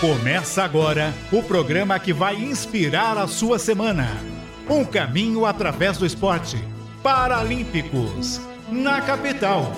Começa agora o programa que vai inspirar a sua semana. Um caminho através do esporte. Paralímpicos, na capital.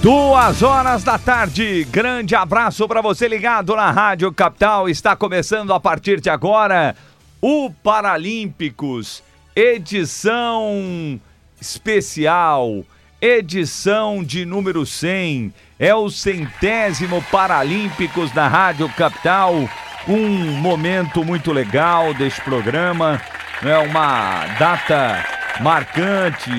Duas horas da tarde, grande abraço para você ligado na Rádio Capital. Está começando a partir de agora o Paralímpicos, edição especial, edição de número 100. É o centésimo Paralímpicos da Rádio Capital. Um momento muito legal deste programa. É uma data marcante,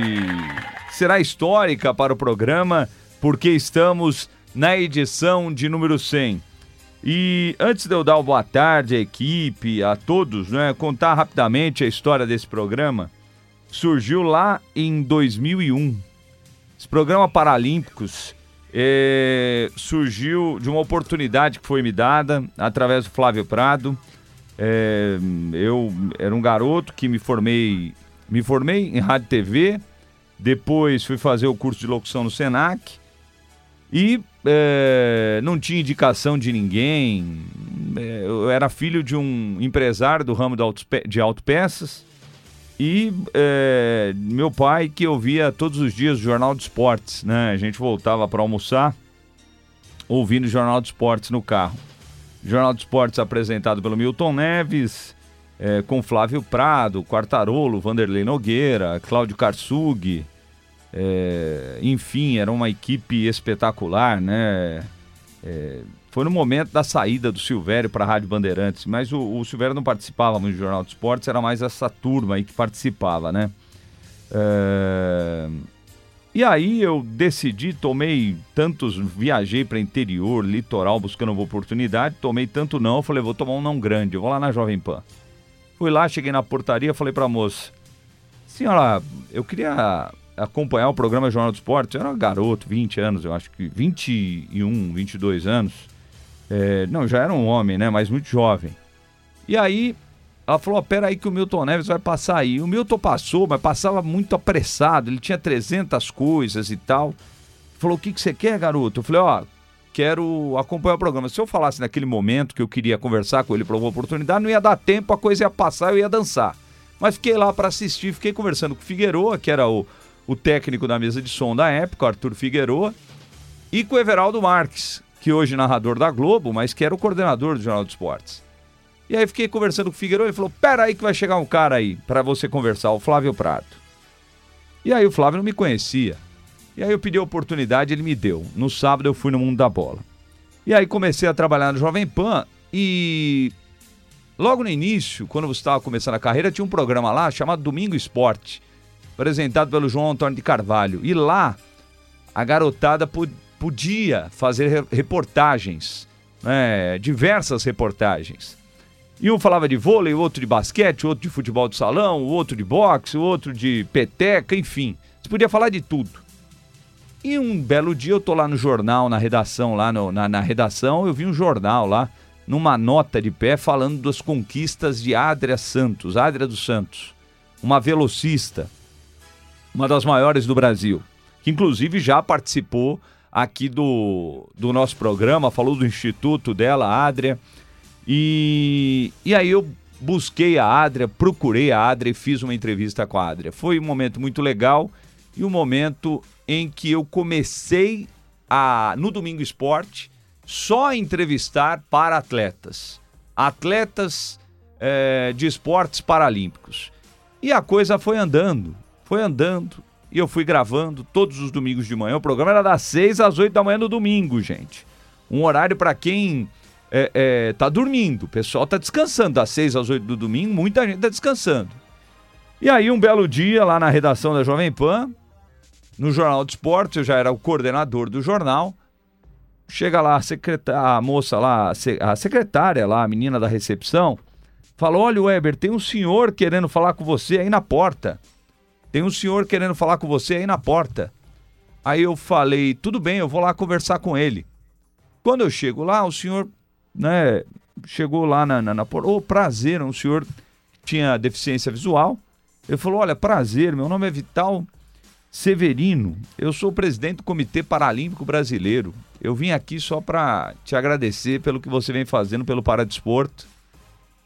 será histórica para o programa, porque estamos na edição de número 100. E antes de eu dar uma boa tarde à equipe, a todos, né, contar rapidamente a história desse programa surgiu lá em 2001. Esse programa Paralímpicos é, surgiu de uma oportunidade que foi me dada através do Flávio Prado. É, eu era um garoto que me formei, me formei em rádio e TV, depois fui fazer o curso de locução no Senac e é, não tinha indicação de ninguém. É, eu era filho de um empresário do ramo de autopeças e é, meu pai, que ouvia todos os dias o Jornal de Esportes, né? A gente voltava para almoçar ouvindo o Jornal de Esportes no carro. Jornal de Esportes apresentado pelo Milton Neves, é, com Flávio Prado, Quartarolo, Vanderlei Nogueira, Cláudio Karsug. É, enfim, era uma equipe espetacular, né? Foi no momento da saída do Silvério para a Rádio Bandeirantes, mas o, o Silvério não participava muito do Jornal de Esportes, era mais essa turma aí que participava, né? É... E aí eu decidi, tomei tantos, viajei para interior, litoral, buscando uma oportunidade, tomei tanto não, falei, vou tomar um não grande, vou lá na Jovem Pan. Fui lá, cheguei na portaria, falei para a moça, senhora, eu queria acompanhar o programa Jornal do Esporte, eu era um garoto, 20 anos, eu acho que 21, 22 anos. É, não, já era um homem, né? Mas muito jovem. E aí, ela falou: oh, peraí, que o Milton Neves vai passar aí. O Milton passou, mas passava muito apressado. Ele tinha 300 coisas e tal. Falou: o que, que você quer, garoto? Eu falei: ó, oh, quero acompanhar o programa. Se eu falasse naquele momento que eu queria conversar com ele para uma oportunidade, não ia dar tempo, a coisa ia passar, eu ia dançar. Mas fiquei lá para assistir, fiquei conversando com o Figueroa, que era o, o técnico da mesa de som da época, Arthur Figueroa, e com o Everaldo Marques, que hoje é narrador da Globo, mas que era o coordenador do Jornal de Esportes. E aí fiquei conversando com o Figueiredo e falou: Pera aí que vai chegar um cara aí para você conversar, o Flávio Prato. E aí o Flávio não me conhecia. E aí eu pedi a oportunidade, ele me deu. No sábado eu fui no mundo da bola. E aí comecei a trabalhar no Jovem Pan e logo no início, quando você estava começando a carreira, tinha um programa lá chamado Domingo Esporte, apresentado pelo João Antônio de Carvalho. E lá a garotada podia fazer reportagens, né, diversas reportagens. E um falava de vôlei, o outro de basquete, o outro de futebol de salão, o outro de boxe, o outro de peteca, enfim. Você podia falar de tudo. E um belo dia eu tô lá no jornal, na redação, lá no, na, na redação, eu vi um jornal lá, numa nota de pé, falando das conquistas de Adria Santos, Adria dos Santos, uma velocista, uma das maiores do Brasil, que inclusive já participou aqui do, do nosso programa, falou do instituto dela, a Adria. E, e aí eu busquei a Adria, procurei a Adria e fiz uma entrevista com a Adria. Foi um momento muito legal e um momento em que eu comecei a, no Domingo Esporte, só entrevistar para atletas. Atletas é, de esportes paralímpicos. E a coisa foi andando, foi andando, e eu fui gravando todos os domingos de manhã. O programa era das 6 às 8 da manhã no domingo, gente. Um horário para quem é, é, tá dormindo. O pessoal tá descansando. Das 6 às 8 do domingo, muita gente tá descansando. E aí, um belo dia, lá na redação da Jovem Pan, no Jornal de Esportes, eu já era o coordenador do jornal. Chega lá a, secret... a moça lá, a secretária lá, a menina da recepção, falou: Olha, Weber, tem um senhor querendo falar com você aí na porta. Tem um senhor querendo falar com você aí na porta. Aí eu falei, tudo bem, eu vou lá conversar com ele. Quando eu chego lá, o senhor, né, chegou lá na, na, na porta. Ô, oh, prazer, um senhor tinha deficiência visual. Ele falou, olha, prazer, meu nome é Vital. Severino, eu sou o presidente do Comitê Paralímpico Brasileiro. Eu vim aqui só para te agradecer pelo que você vem fazendo pelo Paradesporto.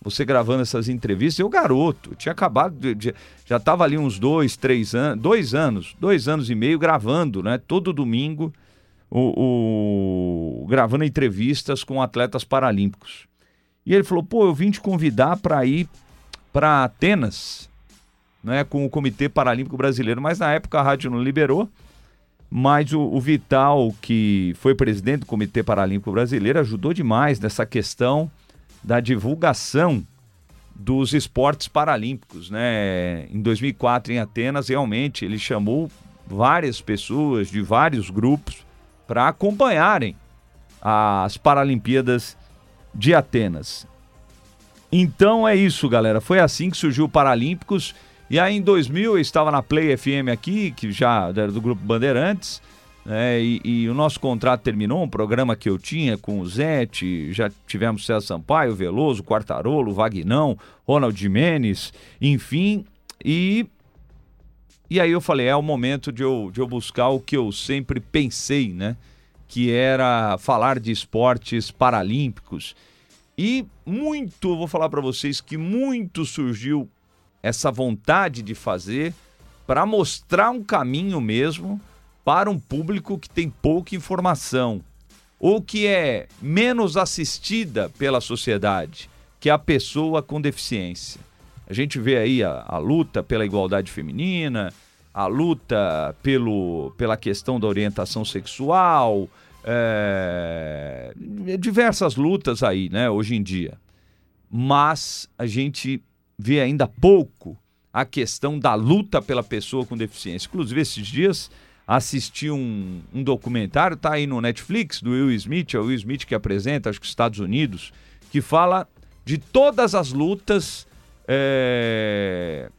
Você gravando essas entrevistas, eu garoto, tinha acabado, de, de, já estava ali uns dois, três anos, dois anos, dois anos e meio gravando, né? Todo domingo, o, o gravando entrevistas com atletas paralímpicos. E ele falou: pô, eu vim te convidar para ir para Atenas né, com o Comitê Paralímpico Brasileiro, mas na época a rádio não liberou. Mas o, o, Vital, que foi presidente do Comitê Paralímpico Brasileiro, ajudou demais nessa questão da divulgação dos esportes paralímpicos. Né? Em 2004, em Atenas, realmente ele chamou várias pessoas de vários grupos para acompanharem as Paralimpíadas de Atenas. Então é isso, galera. Foi assim que surgiu o Paralímpicos. E aí em 2000 eu estava na Play FM aqui, que já era do Grupo Bandeirantes, né, e, e, o nosso contrato terminou, um programa que eu tinha com o Zete, já tivemos César Sampaio, Veloso, Quartarolo, Vagnão, Ronald Jimenez, enfim, e, e aí eu falei, é o momento de eu, de eu buscar o que eu sempre pensei, né, que era falar de esportes paralímpicos, e muito, vou falar para vocês que muito surgiu essa vontade de fazer para mostrar um caminho mesmo para um público que tem pouca informação ou que é menos assistida pela sociedade, que é a pessoa com deficiência. A gente vê aí a, a luta pela igualdade feminina, a luta pelo, pela questão da orientação sexual, é, diversas lutas aí, né, hoje em dia. Mas a gente vê ainda pouco a questão da luta pela pessoa com deficiência. Inclusive, esses dias assisti um, um documentário, tá aí no Netflix, do Will Smith, é o Will Smith que apresenta, acho que Estados Unidos, que fala de todas as lutas é,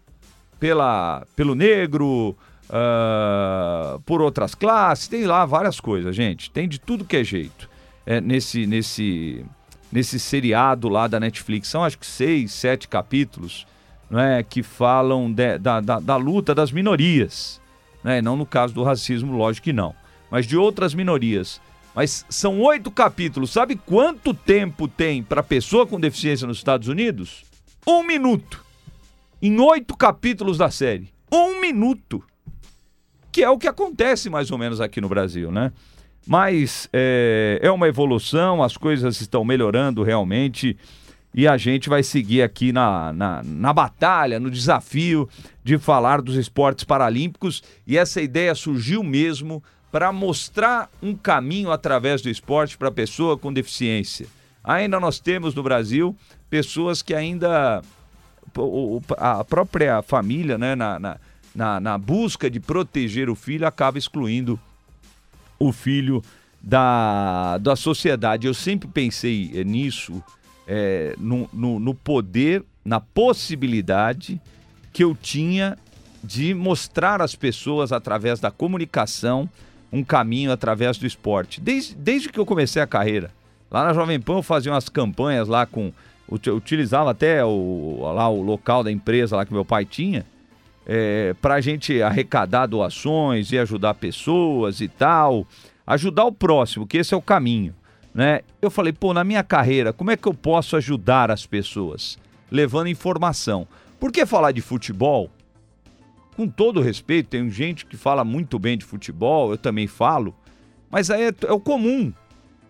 pela, pelo negro, uh, por outras classes, tem lá várias coisas, gente, tem de tudo que é jeito é, nesse, nesse, nesse seriado lá da Netflix. São acho que seis, sete capítulos né, que falam de, da, da, da, luta das minorias. Né? Não no caso do racismo, lógico que não. Mas de outras minorias. Mas são oito capítulos. Sabe quanto tempo tem para pessoa com deficiência nos Estados Unidos? Um minuto. Em oito capítulos da série. Um minuto. Que é o que acontece mais ou menos aqui no Brasil, né? Mas é, é uma evolução, as coisas estão melhorando realmente e a gente vai seguir aqui na, na, na, batalha, no desafio de falar dos esportes paralímpicos. E essa ideia surgiu mesmo para mostrar um caminho através do esporte para a pessoa com deficiência. Ainda nós temos no Brasil pessoas que ainda. A própria família, né, na, na, na, busca de proteger o filho, acaba excluindo o filho da, da sociedade. Eu sempre pensei eh, nisso, é, no, no, no poder, na possibilidade que eu tinha de mostrar às pessoas, através da comunicação, um caminho através do esporte. Desde, desde que eu comecei a carreira. Lá na Jovem Pan eu fazia umas campanhas lá com. Utilizava até o, lá o local da empresa lá que meu pai tinha é, para a gente arrecadar doações e ajudar pessoas e tal, ajudar o próximo, que esse é o caminho. Né? Eu falei, pô, na minha carreira, como é que eu posso ajudar as pessoas? Levando informação. Por que falar de futebol? Com todo respeito, tem gente que fala muito bem de futebol, eu também falo, mas aí é, é o comum.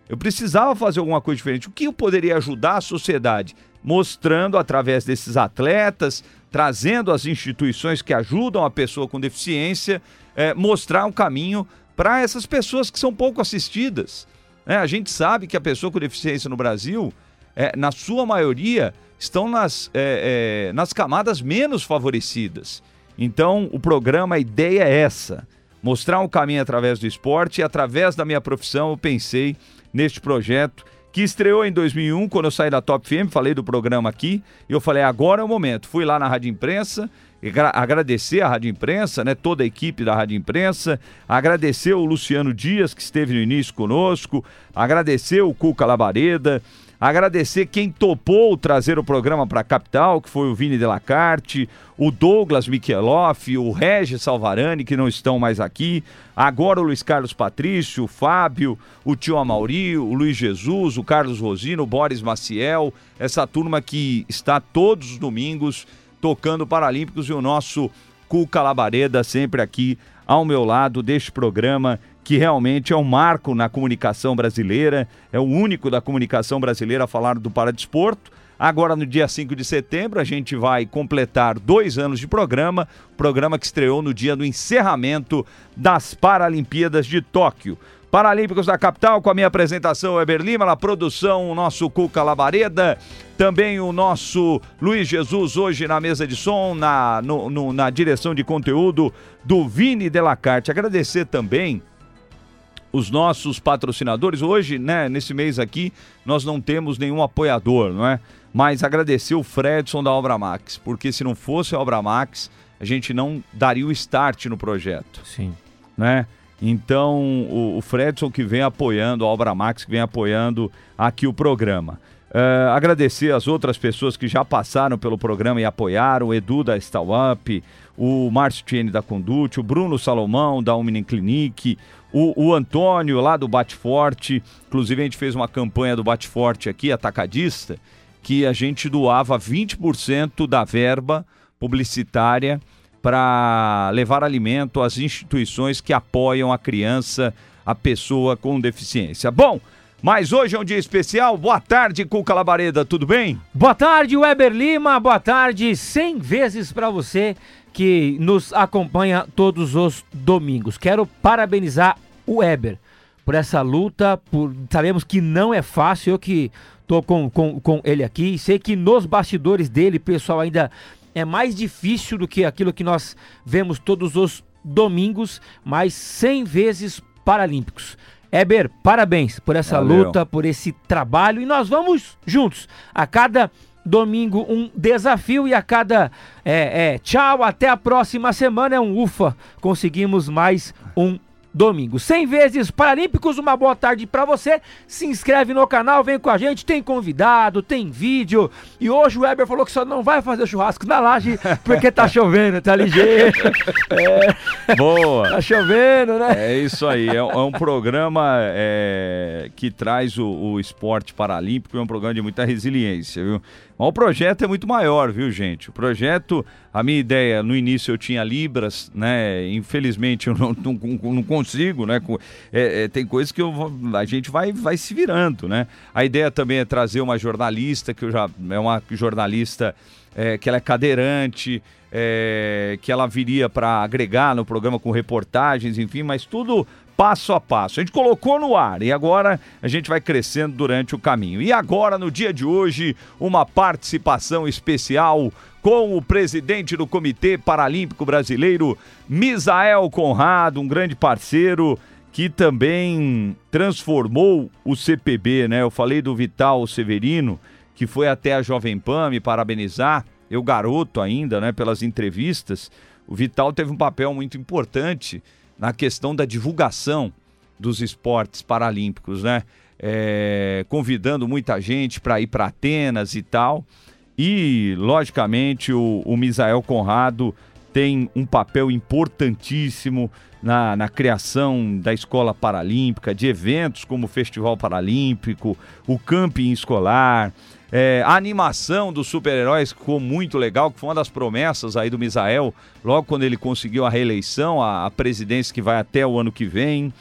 Eu precisava fazer alguma coisa diferente. O que eu poderia ajudar a sociedade? Mostrando através desses atletas, trazendo as instituições que ajudam a pessoa com deficiência, é, mostrar um caminho para essas pessoas que são pouco assistidas. É, a gente sabe que a pessoa com deficiência no Brasil, é, na sua maioria, estão nas, é, é nas camadas menos favorecidas. Então, o programa, a ideia é essa: mostrar um caminho através do esporte e através da minha profissão eu pensei neste projeto que estreou em 2001, quando eu saí da Top FM, falei do programa aqui, e eu falei, agora é o momento. Fui lá na Rádio Imprensa, agradecer a Rádio Imprensa, né, toda a equipe da Rádio Imprensa, agradecer o Luciano Dias, que esteve no início conosco, agradecer o Cuca Labareda, Agradecer quem topou trazer o programa para a capital, que foi o Vini Delacarte, o Douglas Micheloff, o Regis Salvarani, que não estão mais aqui, agora o Luiz Carlos Patrício, o Fábio, o tio Amauri, o Luiz Jesus, o Carlos Rosino, o Boris Maciel, essa turma que está todos os domingos tocando Paralímpicos e o nosso Cuca Labareda sempre aqui ao meu lado deste programa que realmente é um marco na comunicação brasileira, é o único da comunicação brasileira a falar do paradesporto. Agora, no dia 5 de setembro, a gente vai completar dois anos de programa, programa que estreou no dia do encerramento das Paralimpíadas de Tóquio. Paralímpicos da capital, com a minha apresentação, Eber Lima, na produção, o nosso Cuca Labareda, também o nosso Luiz Jesus, hoje na mesa de som, na, no, no, na direção de conteúdo do Vini Delacarte. Agradecer também os nossos patrocinadores. Hoje, né, nesse mês aqui, nós não temos nenhum apoiador, não é? Mas agradecer o Fredson da Obra Max, porque se não fosse a Obra Max, a gente não daria o start no projeto. Sim. Né? Então, o, o Fredson que vem apoiando, a Obra Max que vem apoiando aqui o programa. Uh, agradecer as outras pessoas que já passaram pelo programa e apoiaram, o Edu da Up, o Márcio Tiene da Condute, o Bruno Salomão da Omni Clinic, o, o Antônio lá do Bate Forte, inclusive a gente fez uma campanha do Bate Forte aqui, atacadista, que a gente doava 20% da verba publicitária para levar alimento às instituições que apoiam a criança, a pessoa com deficiência. Bom, mas hoje é um dia especial. Boa tarde, Cuca Labareda, tudo bem? Boa tarde, Weber Lima. Boa tarde, 100 vezes para você que nos acompanha todos os domingos. Quero parabenizar o Weber por essa luta, por sabemos que não é fácil, eu que tô com, com, com ele aqui, sei que nos bastidores dele, pessoal, ainda é mais difícil do que aquilo que nós vemos todos os domingos, mas 100 vezes paralímpicos. Eber, parabéns por essa Valeu. luta, por esse trabalho e nós vamos juntos a cada domingo um desafio e a cada é, é, tchau, até a próxima semana é um ufa, conseguimos mais um domingo. 100 vezes Paralímpicos, uma boa tarde para você. Se inscreve no canal, vem com a gente, tem convidado, tem vídeo. E hoje o Weber falou que só não vai fazer churrasco na laje porque tá chovendo, tá ligeiro. É, Boa. Tá chovendo, né? É isso aí, é, é um programa é, que traz o, o esporte paralímpico, é um programa de muita resiliência, viu? Mas o projeto é muito maior, viu, gente? O projeto, a minha ideia, no início eu tinha Libras, né? Infelizmente eu não, não, não consigo, né? É, é, tem coisas que eu, a gente vai, vai se virando, né? A ideia também é trazer uma jornalista, que eu já é uma jornalista é, que ela é cadeirante, é, que ela viria para agregar no programa com reportagens, enfim, mas tudo passo a passo. A gente colocou no ar e agora a gente vai crescendo durante o caminho. E agora, no dia de hoje, uma participação especial com o presidente do Comitê Paralímpico Brasileiro, Misael Conrado, um grande parceiro que também transformou o CPB, né? Eu falei do Vital Severino, que foi até a Jovem Pan me parabenizar, eu garoto ainda, né, pelas entrevistas. O Vital teve um papel muito importante na questão da divulgação dos esportes paralímpicos, né? É, convidando muita gente para ir para Atenas e tal. E, logicamente, o, o Misael Conrado tem um papel importantíssimo na, na, criação da escola paralímpica, de eventos como o Festival Paralímpico, o camping escolar, é, a animação dos super-heróis ficou muito legal, que foi uma das promessas aí do Misael, logo quando ele conseguiu a reeleição, a, a presidência que vai até o ano que vem.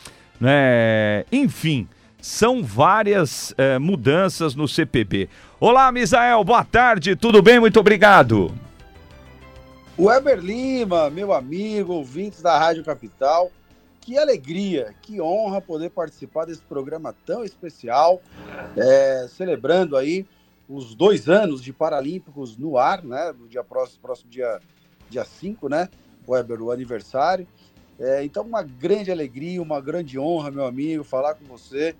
Né? Enfim, são várias é, mudanças no CPB. Olá, Misael, boa tarde, tudo bem? Muito obrigado. Weber Lima, meu amigo, ouvintes da Rádio Capital, que alegria, que honra poder participar desse programa tão especial, é, celebrando aí os dois anos de Paralímpicos no ar, né? No dia próximo, próximo dia, dia 5, né? Weber, o aniversário. É, então, uma grande alegria, uma grande honra, meu amigo, falar com você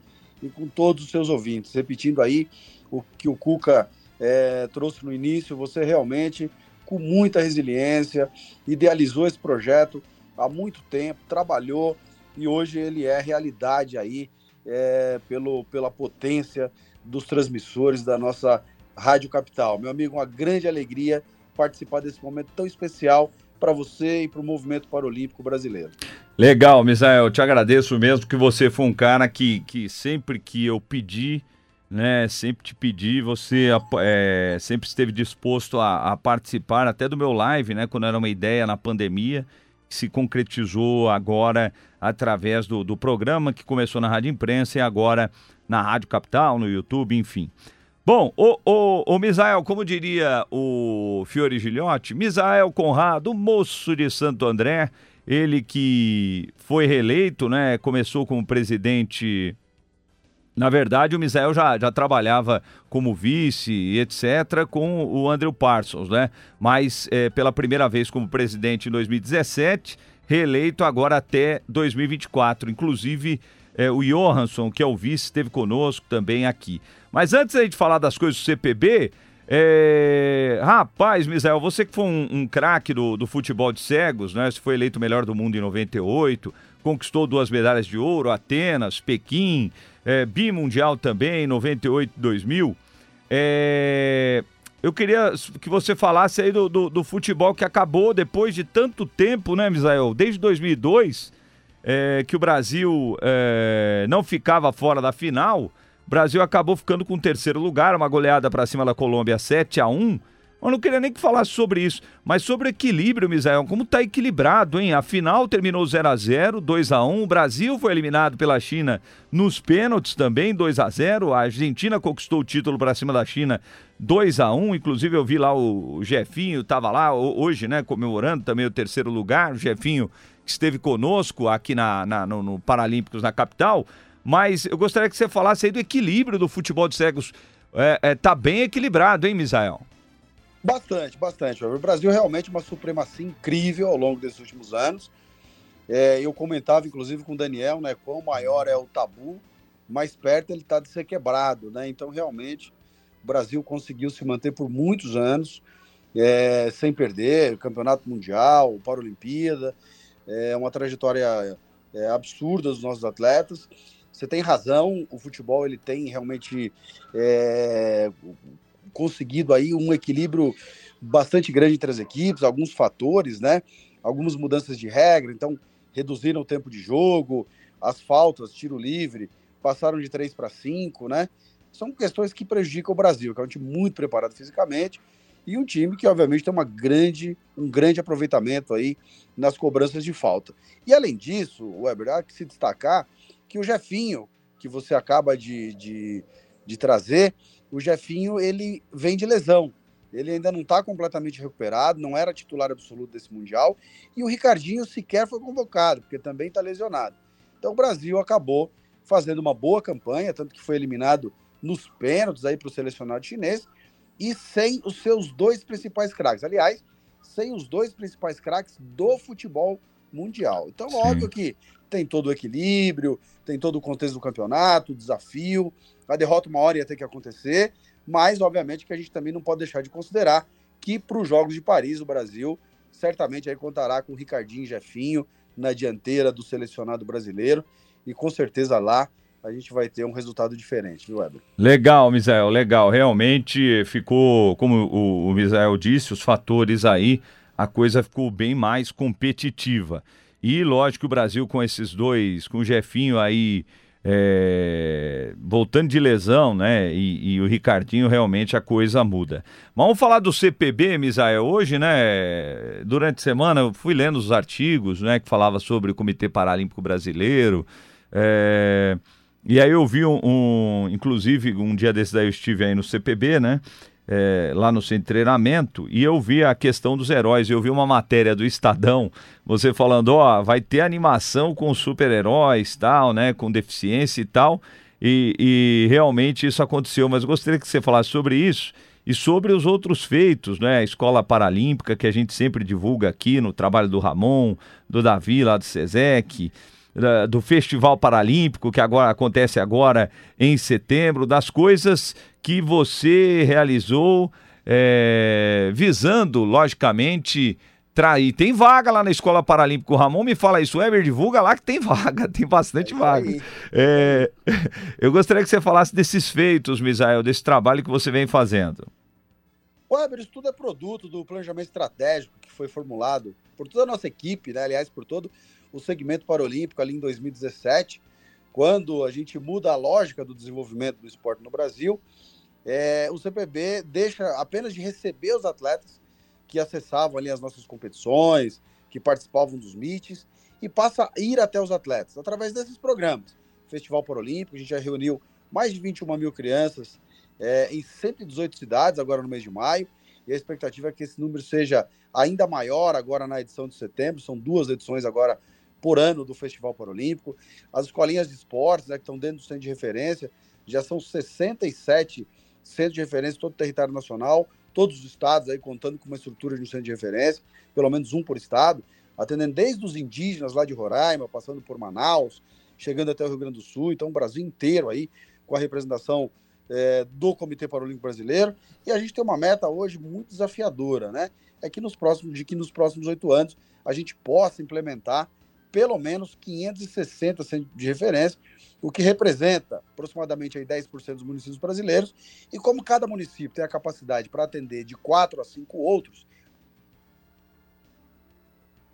e com todos os seus ouvintes. Repetindo aí o que o Cuca é, trouxe no início, você realmente, com muita resiliência, idealizou esse projeto há muito tempo, trabalhou e hoje ele é realidade aí é, pelo, pela potência dos transmissores da nossa Rádio Capital. Meu amigo, uma grande alegria participar desse momento tão especial para você e para o movimento paralímpico brasileiro. Legal, Misael, te agradeço mesmo que você foi um cara que, que sempre que eu pedi, né, sempre te pedi, você é, sempre esteve disposto a, a, participar até do meu live, né, quando era uma ideia na pandemia, que se concretizou agora através do, do programa que começou na Rádio Imprensa e agora na Rádio Capital, no YouTube, enfim. Bom, o, o, o Misael, como diria o Fiore Gilhote, Misael Conrado, moço de Santo André, ele que foi reeleito, né? Começou como presidente. Na verdade, o Misael já, já trabalhava como vice e etc. com o Andrew Parsons, né? Mas é, pela primeira vez como presidente em 2017, reeleito agora até 2024. Inclusive, é, o Johansson, que é o vice, esteve conosco também aqui. Mas antes gente falar das coisas do CPB, é... Rapaz, Misael, você que foi um, um craque do, do, futebol de cegos, né? Você foi eleito melhor do mundo em 98, conquistou duas medalhas de ouro, Atenas, Pequim, é, bimundial também, 98 e 2000. É... Eu queria que você falasse aí do, do, do, futebol que acabou depois de tanto tempo, né, Misael? Desde 2002, é, que o Brasil é, não ficava fora da final. Brasil acabou ficando com o terceiro lugar, uma goleada para cima da Colômbia 7 a 1 eu não queria nem que falasse sobre isso, mas sobre equilíbrio, Misael, como tá equilibrado, hein? A final terminou 0 a 0 2 a 1 o Brasil foi eliminado pela China nos pênaltis também, 2 a 0 a Argentina conquistou o título para cima da China 2 a 1 inclusive eu vi lá o Jefinho, tava lá hoje, né, comemorando também o terceiro lugar, o Jefinho que esteve conosco aqui na, na no, no Paralímpicos na capital, mas eu gostaria que você falasse aí do equilíbrio do futebol de cegos. É, é, tá bem equilibrado, hein, Misael? Bastante, bastante. O Brasil realmente uma supremacia incrível ao longo desses últimos anos. É, eu comentava, inclusive, com o Daniel, né, quão maior é o tabu, mais perto ele está de ser quebrado, né? Então, realmente, o Brasil conseguiu se manter por muitos anos, é, sem perder, campeonato mundial, Paralimpíada, é uma trajetória é, absurda dos nossos atletas. Você tem razão, o futebol ele tem realmente é, conseguido aí um equilíbrio bastante grande entre as equipes, alguns fatores, né? Algumas mudanças de regra, então reduziram o tempo de jogo, as faltas, tiro livre, passaram de 3 para 5, né? São questões que prejudicam o Brasil, que é um time muito preparado fisicamente e um time que obviamente tem uma grande, um grande aproveitamento aí nas cobranças de falta. E além disso, o Weber, há que se destacar que o Jefinho, que você acaba de, de, de trazer, o Jefinho ele vem de lesão. Ele ainda não está completamente recuperado, não era titular absoluto desse Mundial. E o Ricardinho sequer foi convocado, porque também está lesionado. Então o Brasil acabou fazendo uma boa campanha, tanto que foi eliminado nos pênaltis aí para o selecionado chinês, e sem os seus dois principais craques. Aliás, sem os dois principais craques do futebol mundial. Então, Sim. óbvio que tem todo o equilíbrio, tem todo o contexto do campeonato, o desafio. A derrota uma hora ia ter que acontecer, mas obviamente que a gente também não pode deixar de considerar que para os Jogos de Paris o Brasil certamente aí contará com o Ricardinho e Jefinho na dianteira do selecionado brasileiro e com certeza lá a gente vai ter um resultado diferente, viu, Weber? Legal, Misael, legal. Realmente ficou, como o, o Misael disse, os fatores aí, a coisa ficou bem mais competitiva. E lógico o Brasil com esses dois, com o Jefinho aí é, voltando de lesão, né? E, e, o Ricardinho realmente a coisa muda. Mas vamos falar do CPB, Misael. Hoje, né? Durante a semana eu fui lendo os artigos, né? Que falava sobre o Comitê Paralímpico Brasileiro. É, e aí eu vi um, um, inclusive um dia desses aí eu estive aí no CPB, né? É, lá no centro de treinamento e eu vi a questão dos heróis. Eu vi uma matéria do Estadão, você falando, ó, vai ter animação com super-heróis, tal, né, com deficiência e tal. E, e, realmente isso aconteceu, mas gostaria que você falasse sobre isso e sobre os outros feitos, né? A Escola Paralímpica, que a gente sempre divulga aqui no trabalho do Ramon, do Davi lá do SESEC, do Festival Paralímpico, que agora acontece agora em setembro, das coisas que você realizou é, visando, logicamente, Tra... E tem vaga lá na Escola Paralímpica. O Ramon me fala isso, Weber, divulga lá que tem vaga, tem bastante é vaga. É... Eu gostaria que você falasse desses feitos, Misael, desse trabalho que você vem fazendo. Weber, isso tudo é produto do planejamento estratégico que foi formulado por toda a nossa equipe, né? aliás, por todo o segmento paralímpico ali em 2017, quando a gente muda a lógica do desenvolvimento do esporte no Brasil. É, o CPB deixa apenas de receber os atletas que acessavam ali as nossas competições, que participavam dos meetings, e passa a ir até os atletas através desses programas. Festival Paralímpico, a gente já reuniu mais de 21 mil crianças é, em 118 cidades, agora no mês de maio, e a expectativa é que esse número seja ainda maior agora na edição de setembro, são duas edições agora por ano do Festival Paralímpico. As escolinhas de esportes, né, que estão dentro do centro de referência, já são 67 centros de referência todo o território nacional, todos os estados aí contando com uma estrutura de um centro de referência, pelo menos um por estado, atendendo desde os indígenas lá de Roraima, passando por Manaus, chegando até o Rio Grande do Sul, então o Brasil inteiro aí com a representação é, do Comitê Paralímpico Brasileiro. E a gente tem uma meta hoje muito desafiadora, né? É que nos próximos, de que nos próximos oito anos a gente possa implementar pelo menos 560 centros de referência o que representa aproximadamente aí 10% dos municípios brasileiros. E como cada município tem a capacidade para atender de quatro a cinco outros,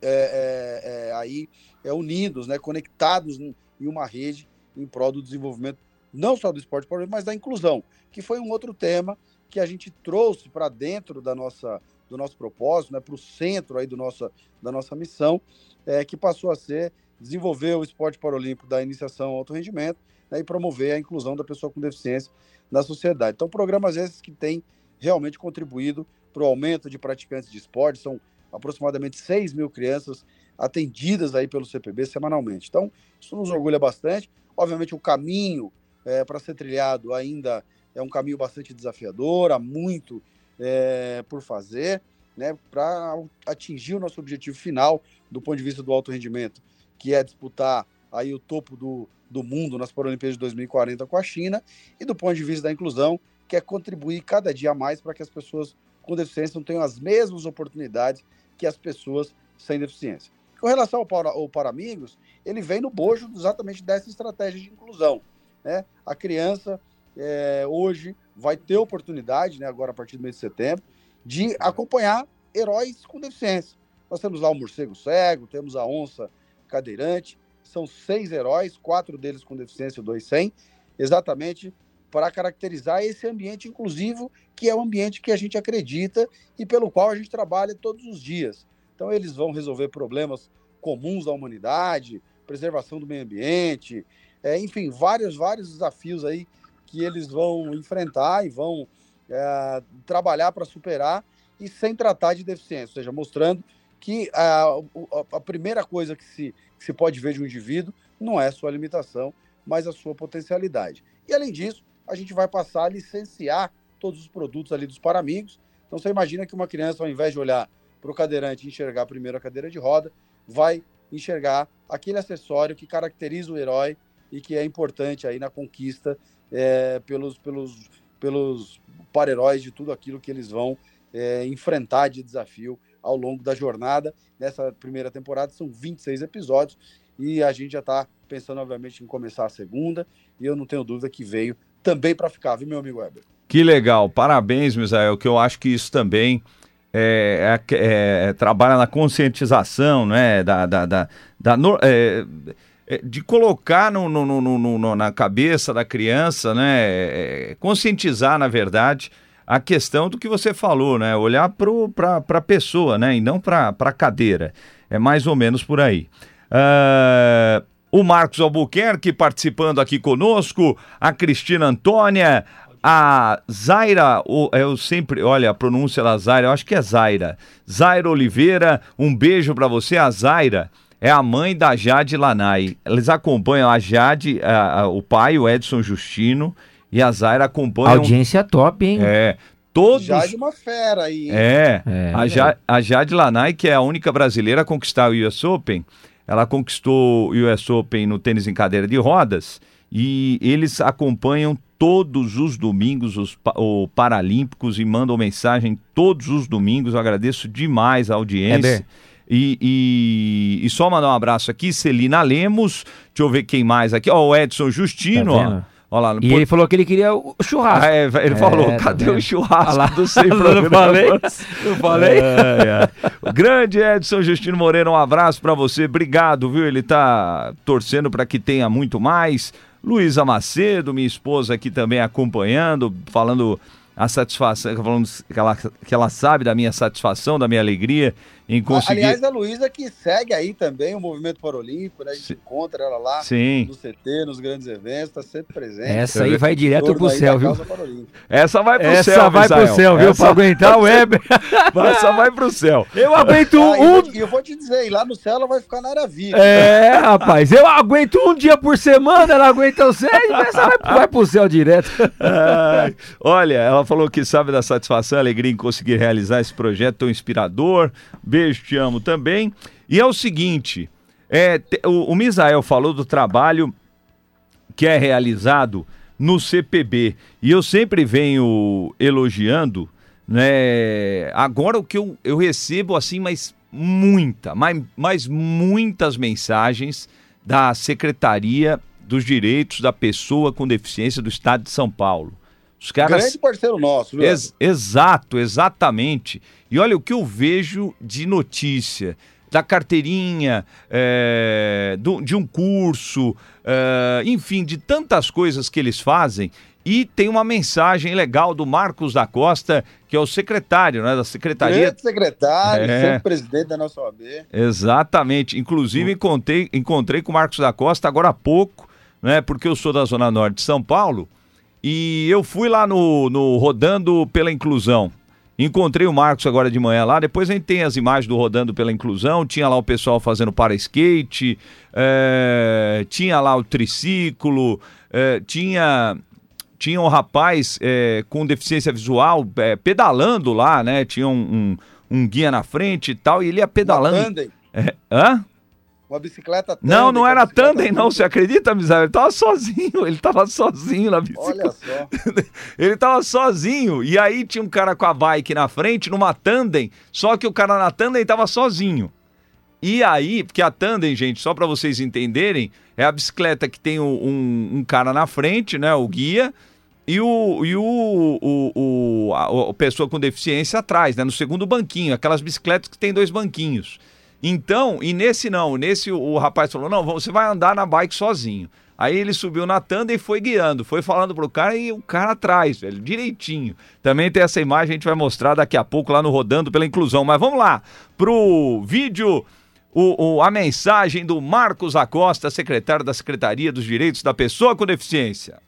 é, é, é, aí é, unidos, né, conectados em uma rede em prol do desenvolvimento não só do esporte mas da inclusão, que foi um outro tema que a gente trouxe para dentro da nossa do nosso propósito, né, para o centro aí do nossa, da nossa missão, é, que passou a ser desenvolver o esporte paralímpico da iniciação ao alto rendimento né, e promover a inclusão da pessoa com deficiência na sociedade. Então, programas esses que têm realmente contribuído para o aumento de praticantes de esporte, são aproximadamente 6 mil crianças atendidas aí pelo CPB semanalmente. Então, isso nos orgulha bastante. Obviamente, o caminho é, para ser trilhado ainda é um caminho bastante desafiador, há muito é, por fazer, né, para atingir o nosso objetivo final do ponto de vista do alto rendimento, que é disputar aí o topo do, do mundo nas Paralimpíadas de 2040 com a China, e do ponto de vista da inclusão, que é contribuir cada dia mais para que as pessoas com deficiência não tenham as mesmas oportunidades que as pessoas sem deficiência. Com relação ao para, ao para amigos, ele vem no bojo exatamente dessa estratégia de inclusão. Né? A criança é, hoje vai ter oportunidade, né, agora a partir do mês de setembro, de acompanhar heróis com deficiência. Nós temos lá o morcego cego, temos a onça cadeirante. São seis heróis, quatro deles com deficiência, dois sem, exatamente para caracterizar esse ambiente inclusivo, que é o ambiente que a gente acredita e pelo qual a gente trabalha todos os dias. Então, eles vão resolver problemas comuns da humanidade, preservação do meio ambiente, é, enfim, vários, vários desafios aí que eles vão enfrentar e vão é, trabalhar para superar e sem tratar de deficiência, ou seja, mostrando que a, a primeira coisa que se, que se pode ver de um indivíduo não é a sua limitação, mas a sua potencialidade. E além disso, a gente vai passar a licenciar todos os produtos ali dos paramigos. Então você imagina que uma criança, ao invés de olhar para o cadeirante e enxergar primeiro a cadeira de roda, vai enxergar aquele acessório que caracteriza o herói e que é importante aí na conquista é, pelos, pelos, pelos para-heróis de tudo aquilo que eles vão é, enfrentar de desafio ao longo da jornada. Nessa primeira temporada são 26 episódios e a gente já está pensando, obviamente, em começar a segunda. E eu não tenho dúvida que veio também para ficar, viu, meu amigo Weber? Que legal, parabéns, Misael, que eu acho que isso também é, é, é, trabalha na conscientização, né, da, da, da, da é, é, de colocar no, no, no, na cabeça da criança, né, é, conscientizar, na verdade, a questão do que você falou, né? Olhar para a pessoa, né? E não para a cadeira. É mais ou menos por aí. Uh, o Marcos Albuquerque participando aqui conosco, a Cristina Antônia, a Zaira, eu sempre, olha, a pronúncia da Zaira, eu acho que é Zaira. Zaira Oliveira, um beijo para você, a Zaira é a mãe da Jade Lanai. Eles acompanham a Jade, a, a, o pai, o Edson Justino, e a Zaira acompanha. Audiência top, hein? É. Todos... Jade é uma fera aí. Hein? É. é a, ja... a Jade Lanai, que é a única brasileira a conquistar o US Open, ela conquistou o US Open no tênis em cadeira de rodas e eles acompanham todos os domingos os o Paralímpicos e mandam mensagem todos os domingos. Eu agradeço demais a audiência. É e, e, e, só mandar um abraço aqui, Celina Lemos, deixa eu ver quem mais aqui, ó, o Edson Justino, tá ó. Lá, e ele falou que ele queria o churrasco. Ah, é, ele é, falou, tá cadê tá o churrasco lá, do Sem Não falei? Não falei? É, é. Grande Edson Justino Moreira, um abraço para você, obrigado, viu? Ele tá torcendo para que tenha muito mais. Luísa Macedo, minha esposa aqui também acompanhando, falando a satisfação, falando que ela, que ela sabe da minha satisfação, da minha alegria em conseguir. Aliás, a Luísa que segue aí também o movimento paralímpico, né? A gente Sim. encontra ela lá Sim. no CT, nos grandes eventos, está sempre presente. Essa aí vai direto pro céu, viu? Essa vai pro Essa céu, Essa vai pro céu, viu? Essa... Pra aguentar o Weber. Essa vai pro céu. Eu aguento ah, um. E eu, vou te dizer, lá no céu ela vai ficar na área viva. É, rapaz. Eu aguento um dia por semana, ela aguenta os seis, essa vai, vai pro céu direto. olha, ela falou que sabe da satisfação, alegria em conseguir realizar esse projeto tão inspirador. Beijo, te amo também também. E é o seguinte: é, o, o Misael falou do trabalho que é realizado no CPB. E eu sempre venho elogiando, né? Agora o que eu, eu recebo assim, mas muita, mas, mas muitas mensagens da Secretaria dos Direitos da Pessoa com Deficiência do Estado de São Paulo. Os caras... Grande parceiro nosso, viu? Ex exato, exatamente. E olha o que eu vejo de notícia da carteirinha, é, do, de um curso, é, enfim, de tantas coisas que eles fazem. E tem uma mensagem legal do Marcos da Costa, que é o secretário né, da Secretaria. Grande secretário, é... sempre presidente da nossa OAB. Exatamente. Inclusive, encontrei, encontrei com o Marcos da Costa agora há pouco, né, porque eu sou da Zona Norte de São Paulo. E eu fui lá no, no Rodando pela Inclusão. Encontrei o Marcos agora de manhã lá. Depois a gente tem as imagens do Rodando pela Inclusão. Tinha lá o pessoal fazendo para skate, é, tinha lá o triciclo, é, tinha tinha um rapaz é, com deficiência visual pedalando lá, né? Tinha um, um, um, guia na frente e tal, e ele ia pedalando. É, hã? Uma bicicleta tandem. Não, não era tandem, não. Você acredita, Misael? Ele tava sozinho. Ele tava sozinho na bicicleta. Olha só. ele tava sozinho. E aí tinha um cara com a bike na frente, numa tandem. Só que o cara na tandem tava sozinho. E aí, porque a tandem, gente, só para vocês entenderem, é a bicicleta que tem um, um, cara na frente, né? O guia. E o, e o, o, o, a, a pessoa com deficiência atrás, né? No segundo banquinho. Aquelas bicicletas que tem dois banquinhos. Então, e nesse não, nesse o, o rapaz falou: não, você vai andar na bike sozinho. Aí ele subiu na tanda e foi guiando, foi falando pro cara e o cara atrás, velho, direitinho. Também tem essa imagem, a gente vai mostrar daqui a pouco lá no Rodando pela Inclusão. Mas vamos lá, pro vídeo, o, o, a mensagem do Marcos Acosta, secretário da Secretaria dos Direitos da Pessoa com Deficiência.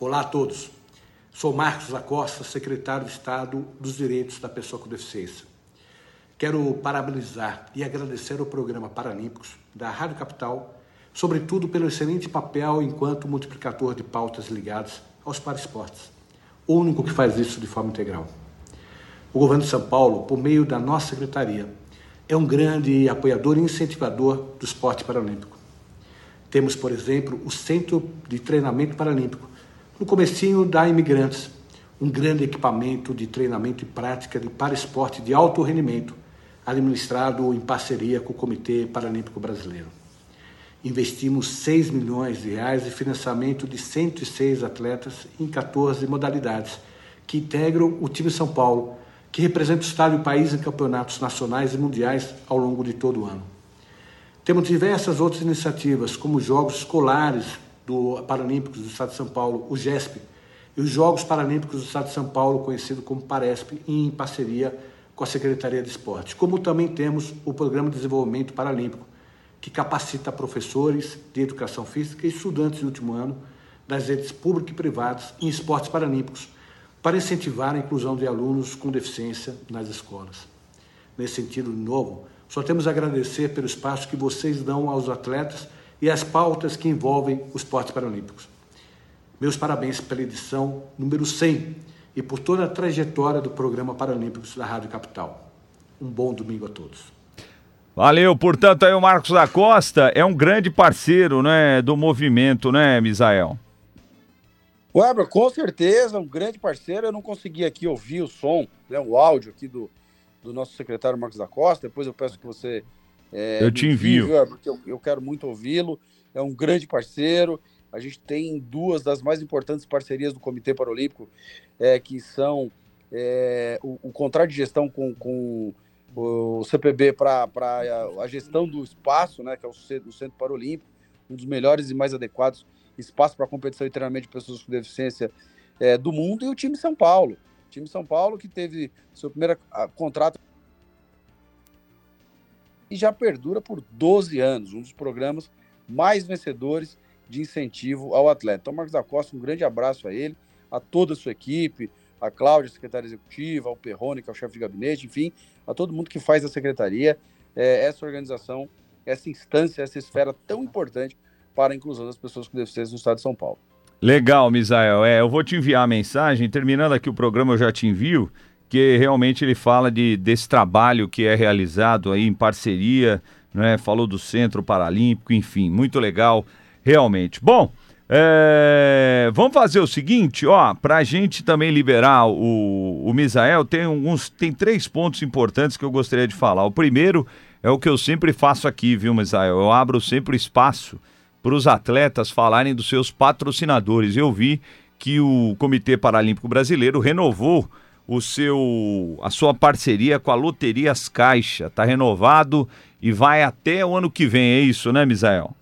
Olá a todos. Sou Marcos Acosta, secretário de Estado dos Direitos da Pessoa com Deficiência. Quero parabenizar e agradecer ao programa Paralímpicos da Rádio Capital, sobretudo pelo excelente papel enquanto multiplicador de pautas ligadas aos paraesportes, o único que faz isso de forma integral. O governo de São Paulo, por meio da nossa secretaria, é um grande apoiador e incentivador do esporte paralímpico. Temos, por exemplo, o Centro de Treinamento Paralímpico, no comecinho da Imigrantes, um grande equipamento de treinamento e prática de paraesporte de alto rendimento, administrado em parceria com o Comitê Paralímpico Brasileiro. Investimos 6 milhões de reais em financiamento de 106 atletas em 14 modalidades, que integram o time São Paulo, que representa o estado e o país em campeonatos nacionais e mundiais ao longo de todo o ano. Temos diversas outras iniciativas, como os Jogos Escolares do Paralímpicos do Estado de São Paulo, o GESP, e os Jogos Paralímpicos do Estado de São Paulo, conhecido como Paresp, em parceria com a Secretaria de Esporte, como também temos o Programa de Desenvolvimento Paralímpico, que capacita professores de educação física e estudantes de último ano das redes públicas e privadas em esportes paralímpicos, para incentivar a inclusão de alunos com deficiência nas escolas. Nesse sentido, de novo, só temos a agradecer pelo espaço que vocês dão aos atletas e às pautas que envolvem os esportes paralímpicos. Meus parabéns pela edição número 100 e por toda a trajetória do programa Paralímpicos da Rádio Capital. Um bom domingo a todos. Valeu, portanto, aí o Marcos da Costa é um grande parceiro, né, do movimento, né, Misael? Weber, com certeza, um grande parceiro. Eu não consegui aqui ouvir o som, né, o áudio aqui do, do nosso secretário Marcos da Costa. Depois eu peço que você. É, eu te envio. envio porque eu, eu quero muito ouvi-lo. É um grande parceiro. A gente tem duas das mais importantes parcerias do Comitê Paralímpico, é, que são é, o, o, contrato de gestão com, com o CPB para a, gestão do espaço, né, que é o, o Centro Paralímpico, um dos melhores e mais adequados espaços para competição e treinamento de pessoas com deficiência é, do mundo, e o time São Paulo. O time São Paulo que teve seu primeiro contrato e já perdura por 12 anos, um dos programas mais vencedores de incentivo ao atleta. Então, Marcos da Costa, um grande abraço a ele, a toda a sua equipe, a Cláudia, secretária executiva, ao Perrone, que é o chefe de gabinete, enfim, a todo mundo que faz a secretaria, é, essa organização, essa instância, essa esfera tão importante para a inclusão das pessoas com deficiência no estado de São Paulo. Legal, Misael. É, eu vou te enviar a mensagem, terminando aqui o programa eu já te envio, que realmente ele fala de, desse trabalho que é realizado aí em parceria, né? falou do Centro Paralímpico, enfim, muito legal, realmente. Bom, é, vamos fazer o seguinte, ó, para a gente também liberar o, o Misael, tem alguns, tem três pontos importantes que eu gostaria de falar. O primeiro é o que eu sempre faço aqui, viu, Misael? Eu abro sempre espaço para os atletas falarem dos seus patrocinadores. Eu vi que o Comitê Paralímpico Brasileiro renovou o seu a sua parceria com a Loterias Caixa. Está renovado e vai até o ano que vem, é isso, né, Misael?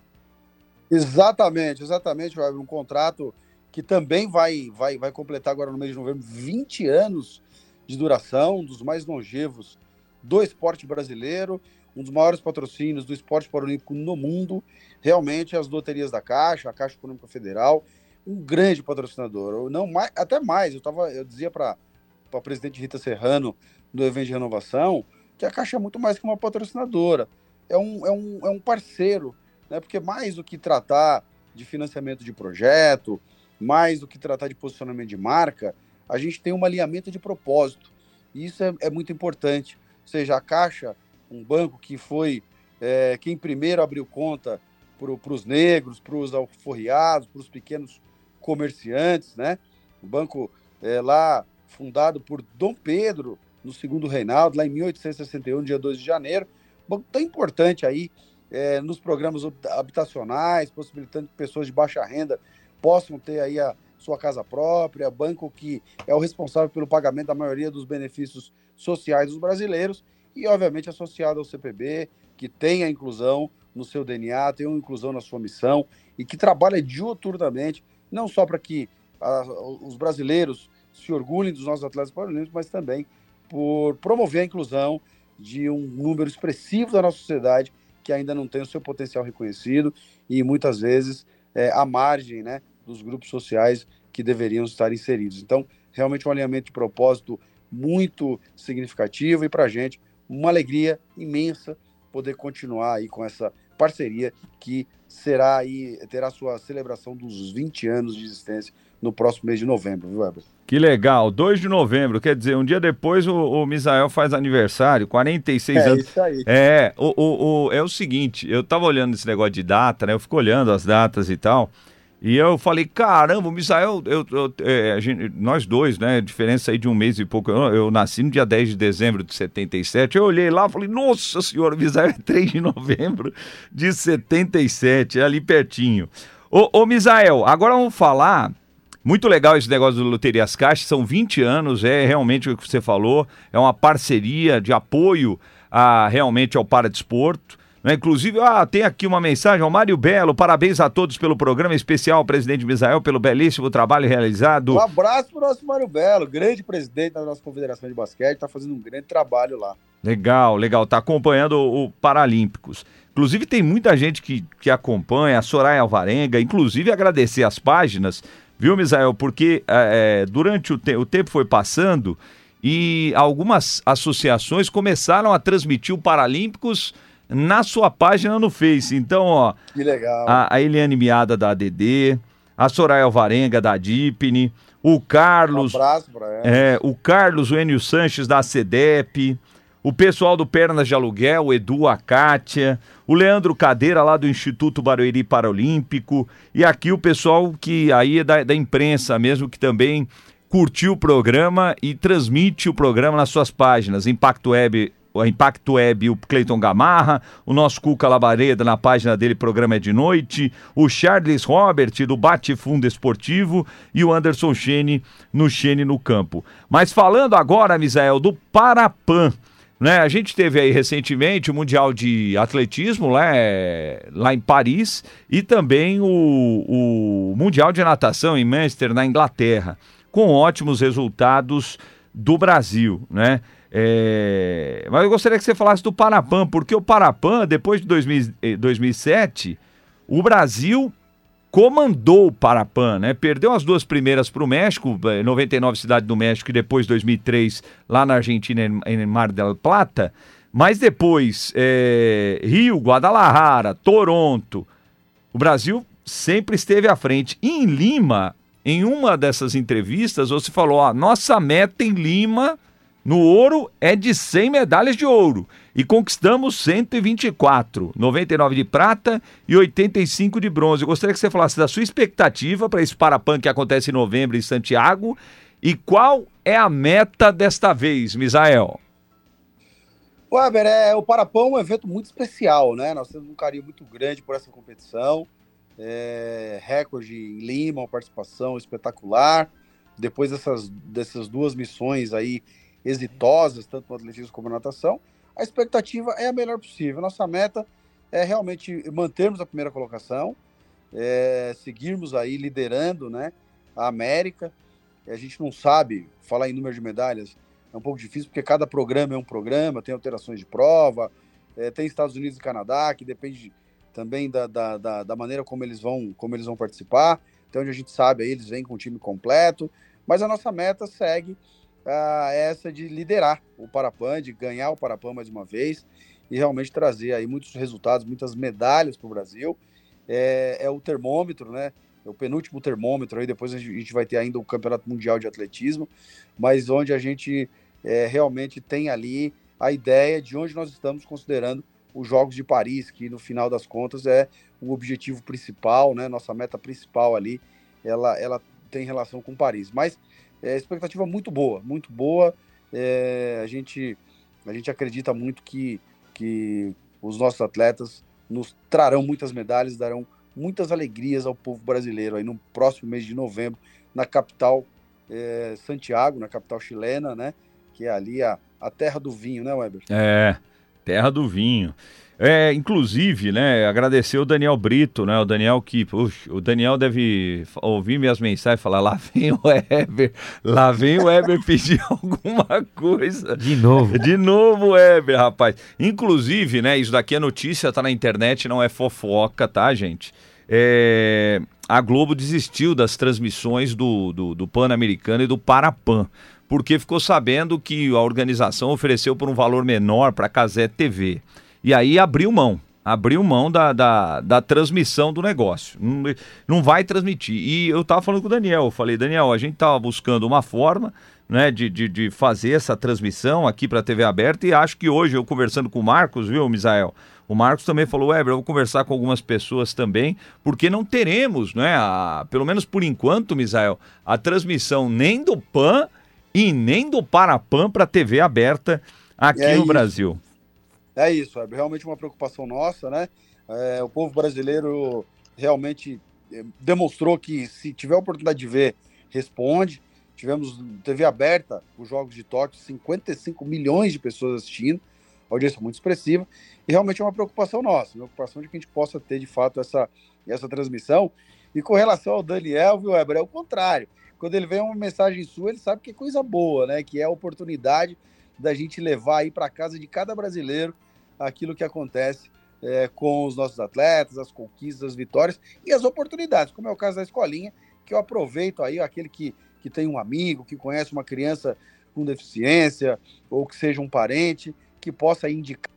Exatamente, exatamente, um contrato que também vai, vai, vai completar agora no mês de novembro 20 anos de duração, um dos mais longevos do esporte brasileiro, um dos maiores patrocínios do esporte paralímpico no mundo, realmente as loterias da Caixa, a Caixa Econômica Federal, um grande patrocinador, não mais, até mais, eu tava, eu dizia para a presidente Rita Serrano do evento de renovação, que a Caixa é muito mais que uma patrocinadora, é um, é um, é um parceiro né? Porque mais do que tratar de financiamento de projeto, mais do que tratar de posicionamento de marca, a gente tem um alinhamento de propósito. E isso é, é muito importante. Ou seja, a Caixa, um banco que foi é, quem primeiro abriu conta para os negros, para os alforriados, para os pequenos comerciantes, né? O banco é, lá fundado por Dom Pedro, no segundo reinado, lá em 1861, dia 2 de janeiro. Um banco tão importante aí é, nos programas habitacionais, possibilitando que pessoas de baixa renda possam ter aí a sua casa própria, banco que é o responsável pelo pagamento da maioria dos benefícios sociais dos brasileiros e, obviamente, associado ao CPB, que tem a inclusão no seu DNA, tem uma inclusão na sua missão e que trabalha diuturnamente, não só para que a, os brasileiros se orgulhem dos nossos atletas paralímpicos, mas também por promover a inclusão de um número expressivo da nossa sociedade que ainda não tem o seu potencial reconhecido e muitas vezes é, à margem né, dos grupos sociais que deveriam estar inseridos. Então, realmente um alinhamento de propósito muito significativo e para a gente uma alegria imensa poder continuar aí com essa parceria que será aí, terá sua celebração dos 20 anos de existência no próximo mês de novembro, viu, Weber? Que legal, 2 de novembro, quer dizer, um dia depois o, o Misael faz aniversário, 46 é anos. Isso aí. É, o, o, o, é o seguinte, eu tava olhando esse negócio de data, né? Eu fico olhando as datas e tal. E eu falei, caramba, o Misael, eu, eu é, gente, nós dois, né? Diferença aí de um mês e pouco. Eu, eu, nasci no dia 10 de dezembro de 77. Eu olhei lá e falei, nossa senhora, o Misael é 3 de novembro de 77, é ali pertinho. Ô, ô Misael, agora vamos falar muito legal esse negócio do Loterias Caixa, são 20 anos, é realmente o que você falou, é uma parceria de apoio a, realmente ao paradesporto. Né? Inclusive, ah, tem aqui uma mensagem ao Mário Belo, parabéns a todos pelo programa especial, presidente Misael, pelo belíssimo trabalho realizado. Um abraço para o nosso Mário Belo, grande presidente da nossa confederação de basquete, está fazendo um grande trabalho lá. Legal, legal, está acompanhando o, o Paralímpicos. Inclusive tem muita gente que, que acompanha, a Soraya Alvarenga, inclusive agradecer as páginas Viu, Misael? Porque é, durante o, te o tempo foi passando e algumas associações começaram a transmitir o Paralímpicos na sua página no Face. Então, ó. Que legal. A, a Eliane Miada da ADD, a Soraya Alvarenga da Dipne, o Carlos. Um abraço pra ela. É, o Carlos o Enio Sanches da CEDEP, o pessoal do Pernas de Aluguel, o Edu, a Kátia, o Leandro Cadeira lá do Instituto Barueri Paralímpico e aqui o pessoal que aí é da, da imprensa mesmo, que também curtiu o programa e transmite o programa nas suas páginas, Impacto Web o Impacto Web, o Cleiton Gamarra, o nosso Cuca Labareda na página dele, programa é de noite, o Charles Robert do Bate Fundo Esportivo e o Anderson Chene no Chene no Campo. Mas falando agora, Misael, do Parapan. Né, a gente teve aí recentemente o Mundial de Atletismo né, lá em Paris e também o, o Mundial de Natação em Manchester, na Inglaterra, com ótimos resultados do Brasil. Né? É... Mas eu gostaria que você falasse do Parapan, porque o Parapan, depois de 2000, 2007, eh, o Brasil comandou o Parapan, né? Perdeu as duas primeiras para o México, 99 eh, Cidade do México e depois 2003 lá na Argentina em Mar del Plata. Mas depois é... Rio, Guadalajara, Toronto, o Brasil sempre esteve à frente. E em Lima, em uma dessas entrevistas, você falou: a nossa meta em Lima no ouro é de 100 medalhas de ouro e conquistamos 124, 99 de prata e 85 de bronze. Eu gostaria que você falasse da sua expectativa para esse Parapan que acontece em novembro em Santiago e qual é a meta desta vez, Misael? Weber, é, o Parapan é um evento muito especial, né? Nós temos um carinho muito grande por essa competição. É, recorde em Lima, uma participação espetacular. Depois dessas, dessas duas missões aí exitosas, tanto no atletismo como na natação, a expectativa é a melhor possível. Nossa meta é realmente mantermos a primeira colocação, é, seguirmos aí liderando né, a América. A gente não sabe falar em número de medalhas, é um pouco difícil, porque cada programa é um programa, tem alterações de prova, é, tem Estados Unidos e Canadá, que depende também da, da, da, da, maneira como eles vão como eles vão participar. Então, onde a gente sabe, aí eles vêm com o time completo, mas a nossa meta segue essa de liderar o Parapan, de ganhar o Parapan mais uma vez e realmente trazer aí muitos resultados, muitas medalhas para o Brasil. É, é, o termômetro, né? É o penúltimo termômetro aí, depois a gente vai ter ainda o Campeonato Mundial de Atletismo, mas onde a gente é, realmente tem ali a ideia de onde nós estamos considerando os Jogos de Paris, que no final das contas é o objetivo principal, né? Nossa meta principal ali, ela, ela tem relação com Paris. Mas é, expectativa muito boa, muito boa. É, a, gente, a gente acredita muito que, que os nossos atletas nos trarão muitas medalhas, darão muitas alegrias ao povo brasileiro aí no próximo mês de novembro, na capital é, Santiago, na capital chilena, né? Que é ali a, a terra do vinho, né, Weber? É, terra do vinho. É, inclusive, né, agradecer o Daniel Brito, né, o Daniel que, puxa, o Daniel deve ouvir minhas mensagens e falar, lá vem o Weber, lá vem o Weber pedir alguma coisa. De novo. De novo, Weber, rapaz. Inclusive, né, isso daqui é notícia, tá na internet, não é fofoca, tá, gente? É, a Globo desistiu das transmissões do, do, do Pan-Americano e do Parapan, porque ficou sabendo que a organização ofereceu por um valor menor para a Casé TV. E aí abriu mão. Abriu mão da, da, da transmissão do negócio. Não, não vai transmitir. E eu estava falando com o Daniel. Eu falei, Daniel, a gente estava buscando uma forma né, de, de, de fazer essa transmissão aqui para a TV aberta. E acho que hoje, eu conversando com o Marcos, viu, Misael? O Marcos também falou, Weber, eu vou conversar com algumas pessoas também, porque não teremos, né, a, pelo menos por enquanto, Misael, a transmissão nem do PAN e nem do Parapan para TV aberta aqui é no isso. Brasil. É isso, é realmente uma preocupação nossa, né? É, o povo brasileiro realmente é, demonstrou que se tiver a oportunidade de ver, responde. Tivemos TV aberta, os Jogos de Tóquio, 55 milhões de pessoas assistindo, audiência muito expressiva, e realmente é uma preocupação nossa, uma preocupação de que a gente possa ter de fato essa, essa transmissão. E com relação ao Daniel, viu, Weber, é o contrário. Quando ele vê uma mensagem sua, ele sabe que é coisa boa, né? Que é a oportunidade da gente levar aí para casa de cada brasileiro aquilo que acontece é, com os nossos atletas, as conquistas, as vitórias e as oportunidades, como é o caso da escolinha, que eu aproveito aí, aquele que, que tem um amigo, que conhece uma criança com deficiência, ou que seja um parente, que possa indicar.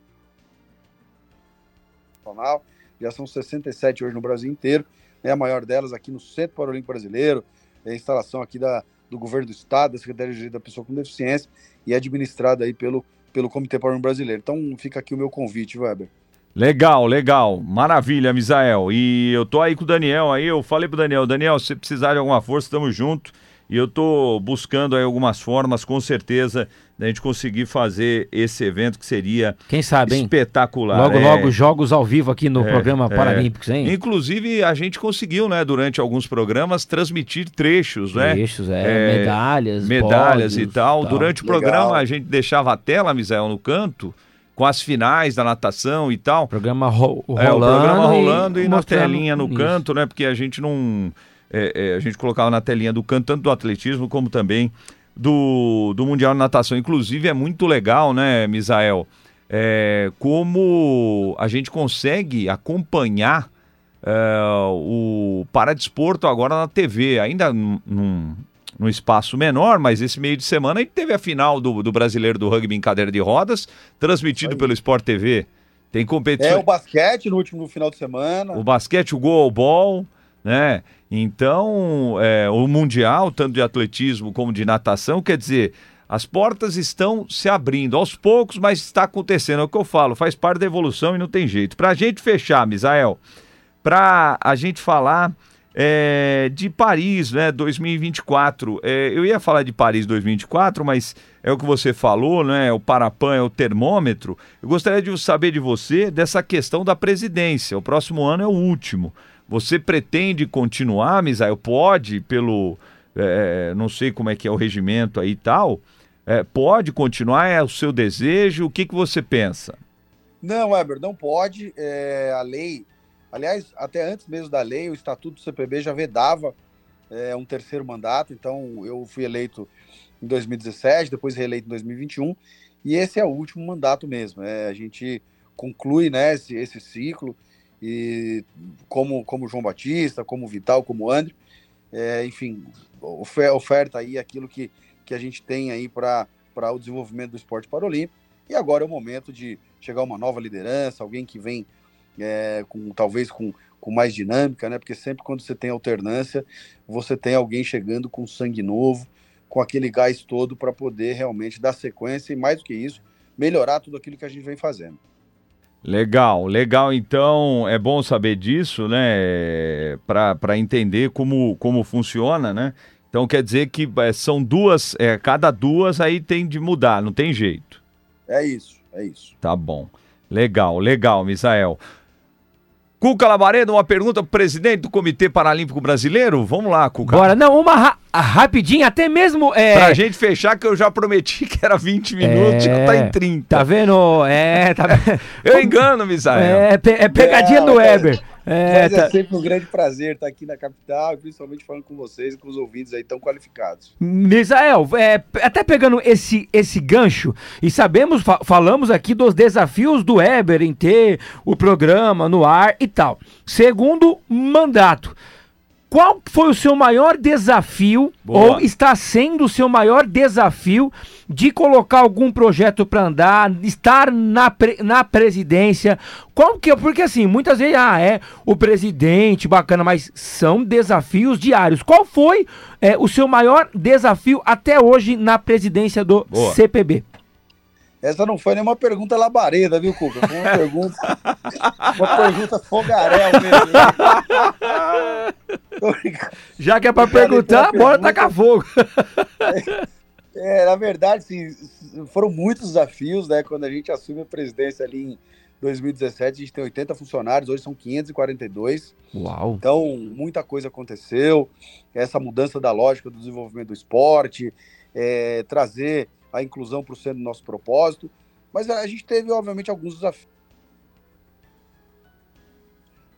Já são 67 hoje no Brasil inteiro, é a maior delas aqui no Centro Paralímpico Brasileiro, é a instalação aqui da, do governo do estado, da Secretaria de Direito da Pessoa com Deficiência, e é administrada aí pelo pelo Comitê Paralímpico Brasileiro. Então fica aqui o meu convite, Weber. Legal, legal. Maravilha, Misael. E eu tô aí com o Daniel aí, eu falei pro Daniel, Daniel, se precisar de alguma força, estamos junto. E eu tô buscando aí algumas formas, com certeza, da gente conseguir fazer esse evento que seria Quem sabe, hein? espetacular. Logo, É, logo, jogos ao vivo aqui no É, programa é. Paralímpicos, hein? Inclusive, a gente conseguiu, né, durante alguns programas, transmitir trechos, né? Trechos, é, É, medalhas, medalhas e pódios, tal. Durante o Legal. programa, a gente deixava a tela, Misael, no canto, com as finais da natação e tal. Programa ro rolando. É, o programa rolando e, na mostrando telinha no isso. canto, né? Porque a gente não. É, é, a gente colocava na telinha do canto, tanto do atletismo como também do, do Mundial de Natação. Inclusive, é muito legal, né, Misael? É, como a gente consegue acompanhar é, o paradesporto agora na TV, ainda num, num, espaço menor, mas esse meio de semana a gente teve a final do, do brasileiro do rugby em cadeira de rodas, transmitido pelo Sport TV. Tem É competição. o basquete no último final de semana. O basquete, o goalball, né? Então, é, o Mundial, tanto de atletismo como de natação, quer dizer, as portas estão se abrindo aos poucos, mas está acontecendo. É o que eu falo, faz parte da evolução e não tem jeito. Para a gente fechar, Misael, para a gente falar é, de Paris, né, 2024. É, eu ia falar de Paris 2024, mas é o que você falou, né? O Parapan é o termômetro. Eu gostaria de saber de você dessa questão da presidência. O próximo ano é o último. Você pretende continuar, Misael? Pode, pelo. é, não sei como é que é o regimento aí e tal. É, pode continuar? É o seu desejo? O que, que você pensa? Não, Weber, não pode. É, a lei, aliás, até antes mesmo da lei, o Estatuto do CPB já vedava é, um terceiro mandato. Então, eu fui eleito em 2017, depois reeleito em 2021, e esse é o último mandato mesmo. É, a gente conclui né, esse, esse ciclo, e como, como João Batista, como Vital, como André, é, enfim, ofe- oferta aí aquilo que, que a gente tem aí para o desenvolvimento do esporte paralímpico. E agora é o momento de chegar uma nova liderança, alguém que vem é, com talvez com, com mais dinâmica, né? Porque sempre quando você tem alternância, você tem alguém chegando com sangue novo, com aquele gás todo para poder realmente dar sequência e mais do que isso, melhorar tudo aquilo que a gente vem fazendo. Legal, legal. Então é bom saber disso, né? Para entender como, como funciona, né? Então quer dizer que é, são duas, é, cada duas aí tem de mudar, não tem jeito. É isso, é isso. Tá bom. Legal, legal, Misael. Cuca Labaredo, uma pergunta pro presidente do Comitê Paralímpico Brasileiro? Vamos lá, Cuca. Bora, não, uma ra rapidinha, até mesmo. É, Pra gente fechar, que eu já prometi que era 20 minutos, É, tá em 30. Tá vendo? É, tá vendo? Eu engano, Misael. É, pe- é pegadinha Não, do mas- Weber. É, Mas é tá- sempre um grande prazer estar aqui na capital, principalmente falando com vocês e com os ouvintes aí tão qualificados. Misael, é, até pegando esse, esse gancho, e sabemos, fa- falamos aqui dos desafios do Weber em ter o programa no ar e tal. Segundo mandato, qual foi o seu maior desafio, Boa. ou está sendo o seu maior desafio de colocar algum projeto para andar, estar na, pre- na presidência? Qual que é? Porque assim, muitas vezes, ah, é o presidente, bacana, mas são desafios diários. Qual foi é, o seu maior desafio até hoje na presidência do Boa. CPB? Essa não foi nenhuma pergunta labareda, viu, Cuca? Foi uma pergunta, uma pergunta fogarel mesmo. Já que é para perguntar, bora pergunta- tacar fogo. É, na verdade, sim, foram muitos desafios, né? Quando a gente assume a presidência ali em 2017, a gente tem 80 funcionários, hoje são 542. Uau. Então, muita coisa aconteceu. Essa mudança da lógica do desenvolvimento do esporte, é, trazer a inclusão centro do nosso propósito. Mas a gente teve, obviamente, alguns desafios.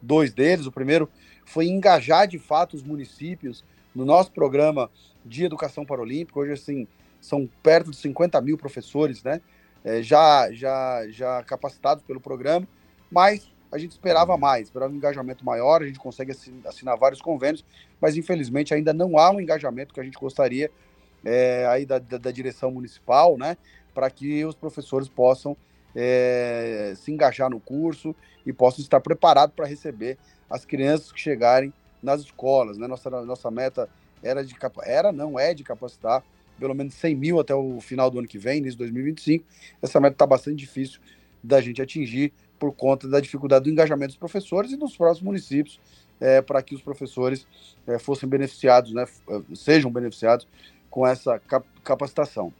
Dois deles. O primeiro foi engajar de fato os municípios no nosso programa de educação paralímpica. Hoje, assim, são perto de 50 mil professores, né? é, já, já, já capacitados pelo programa, mas a gente esperava mais, esperava um engajamento maior, a gente consegue assin- assinar vários convênios, mas infelizmente ainda não há um engajamento que a gente gostaria é, aí da, da, da direção municipal, né, para que os professores possam é, se engajar no curso e possam estar preparados para receber as crianças que chegarem nas escolas, né, nossa, nossa meta era de era não é de capacitar pelo menos 100 mil até o final do ano que vem, início de 2025. Essa meta está bastante difícil da gente atingir por conta da dificuldade do engajamento dos professores e dos próximos municípios é, para que os professores é, fossem beneficiados, né, sejam beneficiados com essa cap capacitação.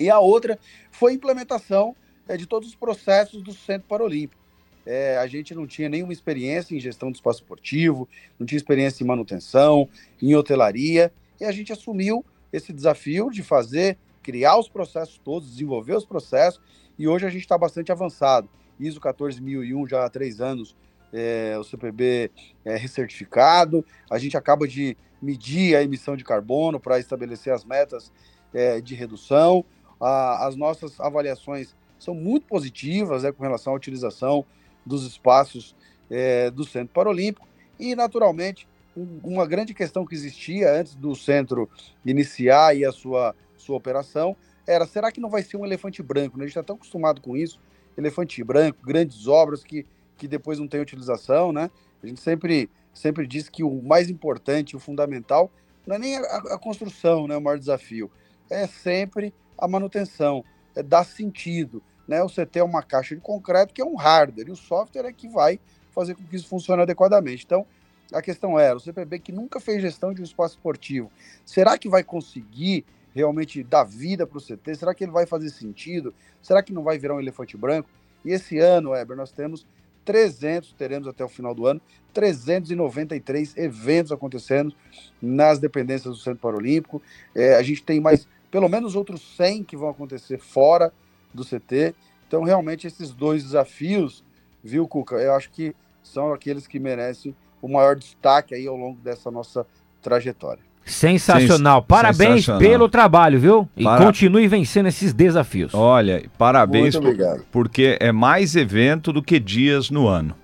E a outra foi a implementação é, de todos os processos do Centro Paralímpico. É, a gente não tinha nenhuma experiência em gestão do espaço esportivo, não tinha experiência em manutenção, em hotelaria, e a gente assumiu esse desafio de fazer, criar os processos todos, desenvolver os processos, e hoje a gente está bastante avançado. ISO 14001 já há três anos, é, o CPB é recertificado, a gente acaba de medir a emissão de carbono para estabelecer as metas é, de redução, a, as nossas avaliações são muito positivas né, com relação à utilização dos espaços é, do Centro Paralímpico e, naturalmente, um, uma grande questão que existia antes do centro iniciar a sua, sua operação era, será que não vai ser um elefante branco? Né? A gente está tão acostumado com isso, elefante branco, grandes obras que, que depois não tem utilização, né? A gente sempre, sempre diz que o mais importante, o fundamental, não é nem a, a construção, né, o maior desafio, é sempre a manutenção, é dar sentido, né? Você ter uma caixa de concreto que é um hardware, e o software é que vai fazer com que isso funcione adequadamente. Então, a questão era, o CPB que nunca fez gestão de um espaço esportivo, será que vai conseguir realmente dar vida para o CT? Será que ele vai fazer sentido? Será que não vai virar um elefante branco? E esse ano, Weber, nós temos 300, teremos até o final do ano, 393 eventos acontecendo nas dependências do Centro Paralímpico. É, a gente tem mais, pelo menos outros 100 que vão acontecer fora do CT. Então, realmente, esses dois desafios, viu, Cuca? Eu acho que são aqueles que merecem o maior destaque aí ao longo dessa nossa trajetória. Sensacional. Sens parabéns Sensacional. pelo trabalho, viu? E Para... continue vencendo esses desafios. Olha, parabéns por, porque é mais evento do que dias no ano.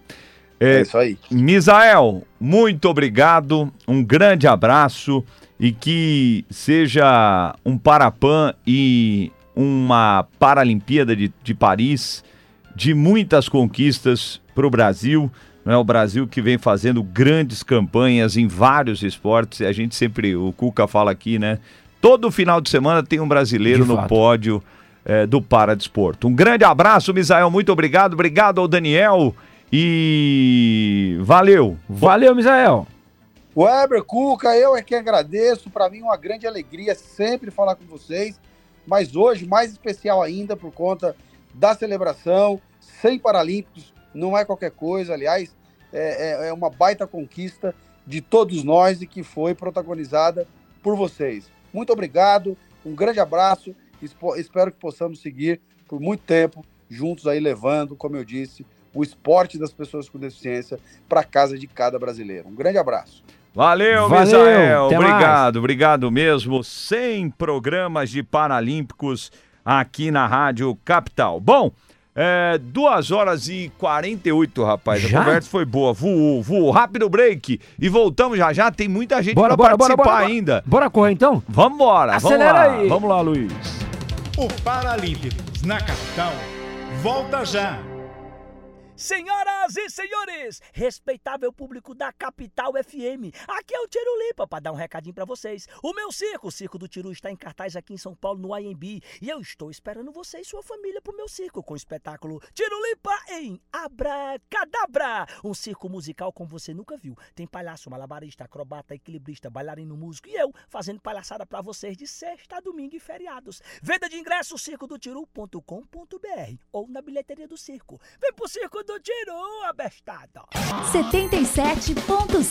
É, é isso aí. Misael, muito obrigado. Um grande abraço e que seja um Parapan e uma Paralimpíada de, de Paris de muitas conquistas para o Brasil. Não é o Brasil que vem fazendo grandes campanhas em vários esportes. A gente sempre, o Cuca fala aqui, né? Todo final de semana tem um brasileiro no pódio é, do Paradesporto. Um grande abraço, Misael. Muito obrigado. Obrigado ao Daniel. E valeu. Valeu, Misael. Weber, Cuca, eu é que agradeço. Para mim, uma grande alegria sempre falar com vocês. Mas hoje, mais especial ainda, por conta da celebração, sem Paralímpicos, não é qualquer coisa, aliás, é, é, é uma baita conquista de todos nós e que foi protagonizada por vocês. Muito obrigado, um grande abraço, espero que possamos seguir por muito tempo juntos aí levando, como eu disse, o esporte das pessoas com deficiência para casa de cada brasileiro. Um grande abraço. Valeu, Valeu Misael. Obrigado, mais. obrigado mesmo. 100 programas de Paralímpicos aqui na Rádio Capital. Bom, é, 2 horas e 48, rapaz. Já? A conversa foi boa. Voou, voou. Rápido break. E voltamos já já. Tem muita gente bora, pra bora, participar bora, bora, ainda. Bora correr então? Vambora. Acelera vamos lá. aí. Vamos lá, Luiz. O Paralímpicos na capital volta já. Senhoras e senhores, respeitável público da Capital FM, aqui é o Tiro Lipa para dar um recadinho para vocês. O meu circo, o Circo do Tiro, está em cartaz aqui em São Paulo, no IMB, e eu estou esperando você e sua família para o meu circo com o espetáculo Tiro Lipa em Abracadabra, um circo musical como você nunca viu. Tem palhaço, malabarista, acrobata, equilibrista, bailarino, músico e eu fazendo palhaçada para vocês de sexta a domingo e feriados. Venda de ingressos circodotiru.com.br ou na bilheteria do circo. Vem pro circo do do Tiro, abestada. 77.5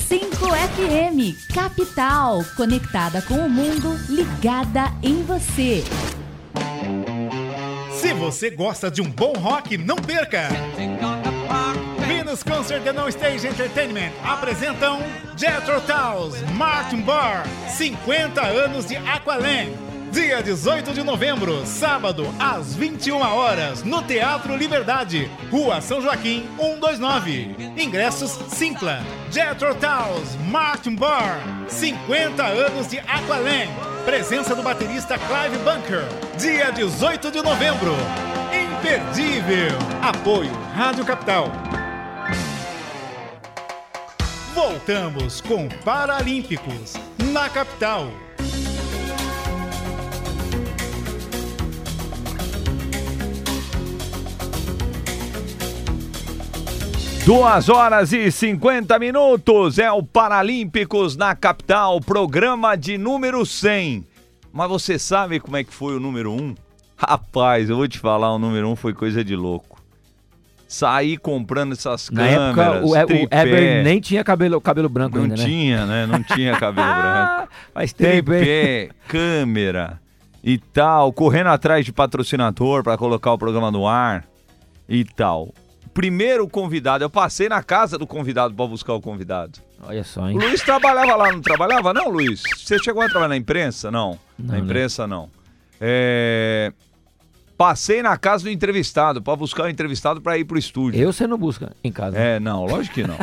FM, capital, conectada com o mundo, ligada em você. Se você gosta de um bom rock, não perca! Venus Concert and No Stage Entertainment apresentam Jethro Tull's Martin Barr, 50 anos de Aqualand. Dia 18 de novembro, sábado, às 21 horas, no Teatro Liberdade, Rua São Joaquim, 129. Ingressos Simpla. Jethro Tull's Martin Barr, 50 anos de Aqualand. Presença do baterista Clive Bunker. Dia 18 de novembro. Imperdível. Apoio Rádio Capital. Voltamos com Paralímpicos na capital. Duas horas e 50 minutos é o Paralímpicos na capital, programa de número 100. Mas você sabe como é que foi o número 1? Rapaz, eu vou te falar, o número 1 foi coisa de louco. Saí comprando essas Na câmeras, época, o, E- o tripé. Eber nem tinha cabelo, cabelo branco Não ainda, né? tinha, né? Não tinha cabelo branco. Faz tempo, hein? Tripé, câmera e tal, correndo atrás de patrocinador para colocar o programa no ar e tal. Primeiro convidado, eu passei na casa do convidado para buscar o convidado. Olha só, O hein? Luiz trabalhava lá, não trabalhava? Não, Luiz? Você chegou a trabalhar na imprensa? Não. Não, na né? imprensa, não. É, Passei na casa do entrevistado para buscar o entrevistado para ir pro estúdio. Eu você não busca em casa. É, não, lógico que não.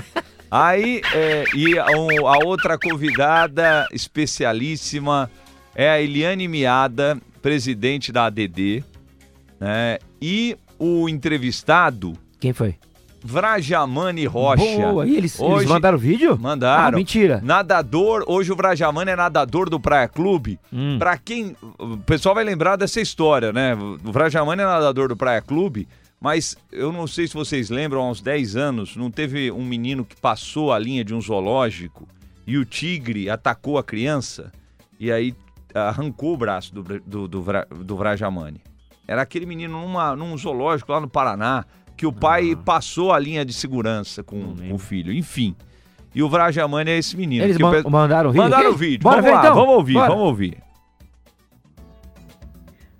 Aí, é, e a, um- a outra convidada especialíssima é a Eliane Miada, presidente da ADD, né? E o entrevistado, Quem foi? Vrajamani Rocha. Boa, e eles, eles Hoje- mandaram vídeo? Mandaram. Ah, mentira. Nadador, hoje o Vrajamani é nadador do Praia Clube. Hum. Pra quem. O pessoal vai lembrar dessa história, né? O Vrajamani é nadador do Praia Clube, mas eu não sei se vocês lembram, há uns 10 anos, não teve um menino que passou a linha de um zoológico e o tigre atacou a criança e aí arrancou o braço do, do, do, do Vrajamani. Era aquele menino numa, num zoológico lá no Paraná que o pai passou a linha de segurança com o filho. Enfim. E o Vrajamani é esse menino. Eles man- pe- mandaram o vídeo? Mandaram o vídeo. Bora vamos ver, lá, então. vamos ouvir, Bora. vamos ouvir.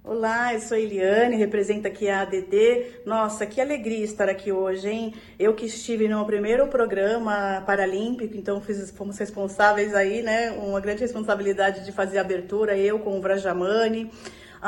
Olá, eu sou a Eliane, represento aqui a ADD. Nossa, que alegria estar aqui hoje, hein? Eu que estive no primeiro programa paralímpico, então fiz, fomos responsáveis aí, né? Uma grande responsabilidade de fazer a abertura, eu com o Vrajamani.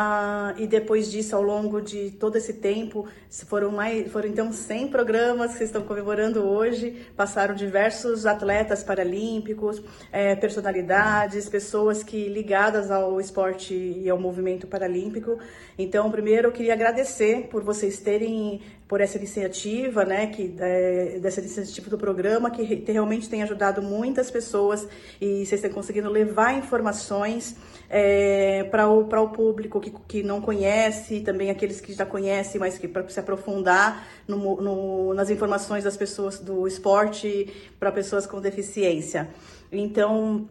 Ah, e depois disso, ao longo de todo esse tempo, foram mais, foram então 100 programas que estão comemorando hoje. Passaram diversos atletas paralímpicos, eh, personalidades, pessoas que ligadas ao esporte e ao movimento paralímpico. Então, primeiro, eu queria agradecer por vocês terem por essa iniciativa, né, que eh, dessa iniciativa do programa que re- realmente tem ajudado muitas pessoas e vocês têm conseguindo levar informações para o, o público que, que não conhece, também aqueles que já conhecem, mas que para se aprofundar no, no, nas informações das pessoas do esporte para pessoas com deficiência. Então,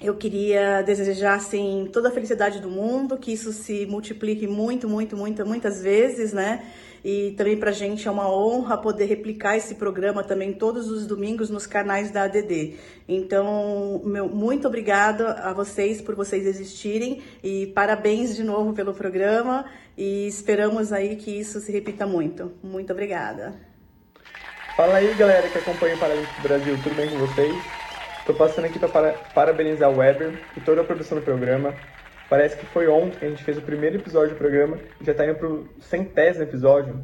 eu queria desejar assim toda a felicidade do mundo, que isso se multiplique muito, muito, muito, muitas vezes, né? E também para a gente é uma honra poder replicar esse programa também todos os domingos nos canais da ADD. Então, meu, muito obrigada a vocês por vocês existirem e parabéns de novo pelo programa e esperamos aí que isso se repita muito. Muito obrigada. Fala aí, galera que acompanha o Paralímpico Brasil, tudo bem com vocês? Tô passando aqui para parabenizar o Weber e toda a produção do programa. Parece que foi ontem que a gente fez o primeiro episódio do programa e já tá indo pro centésimo episódio.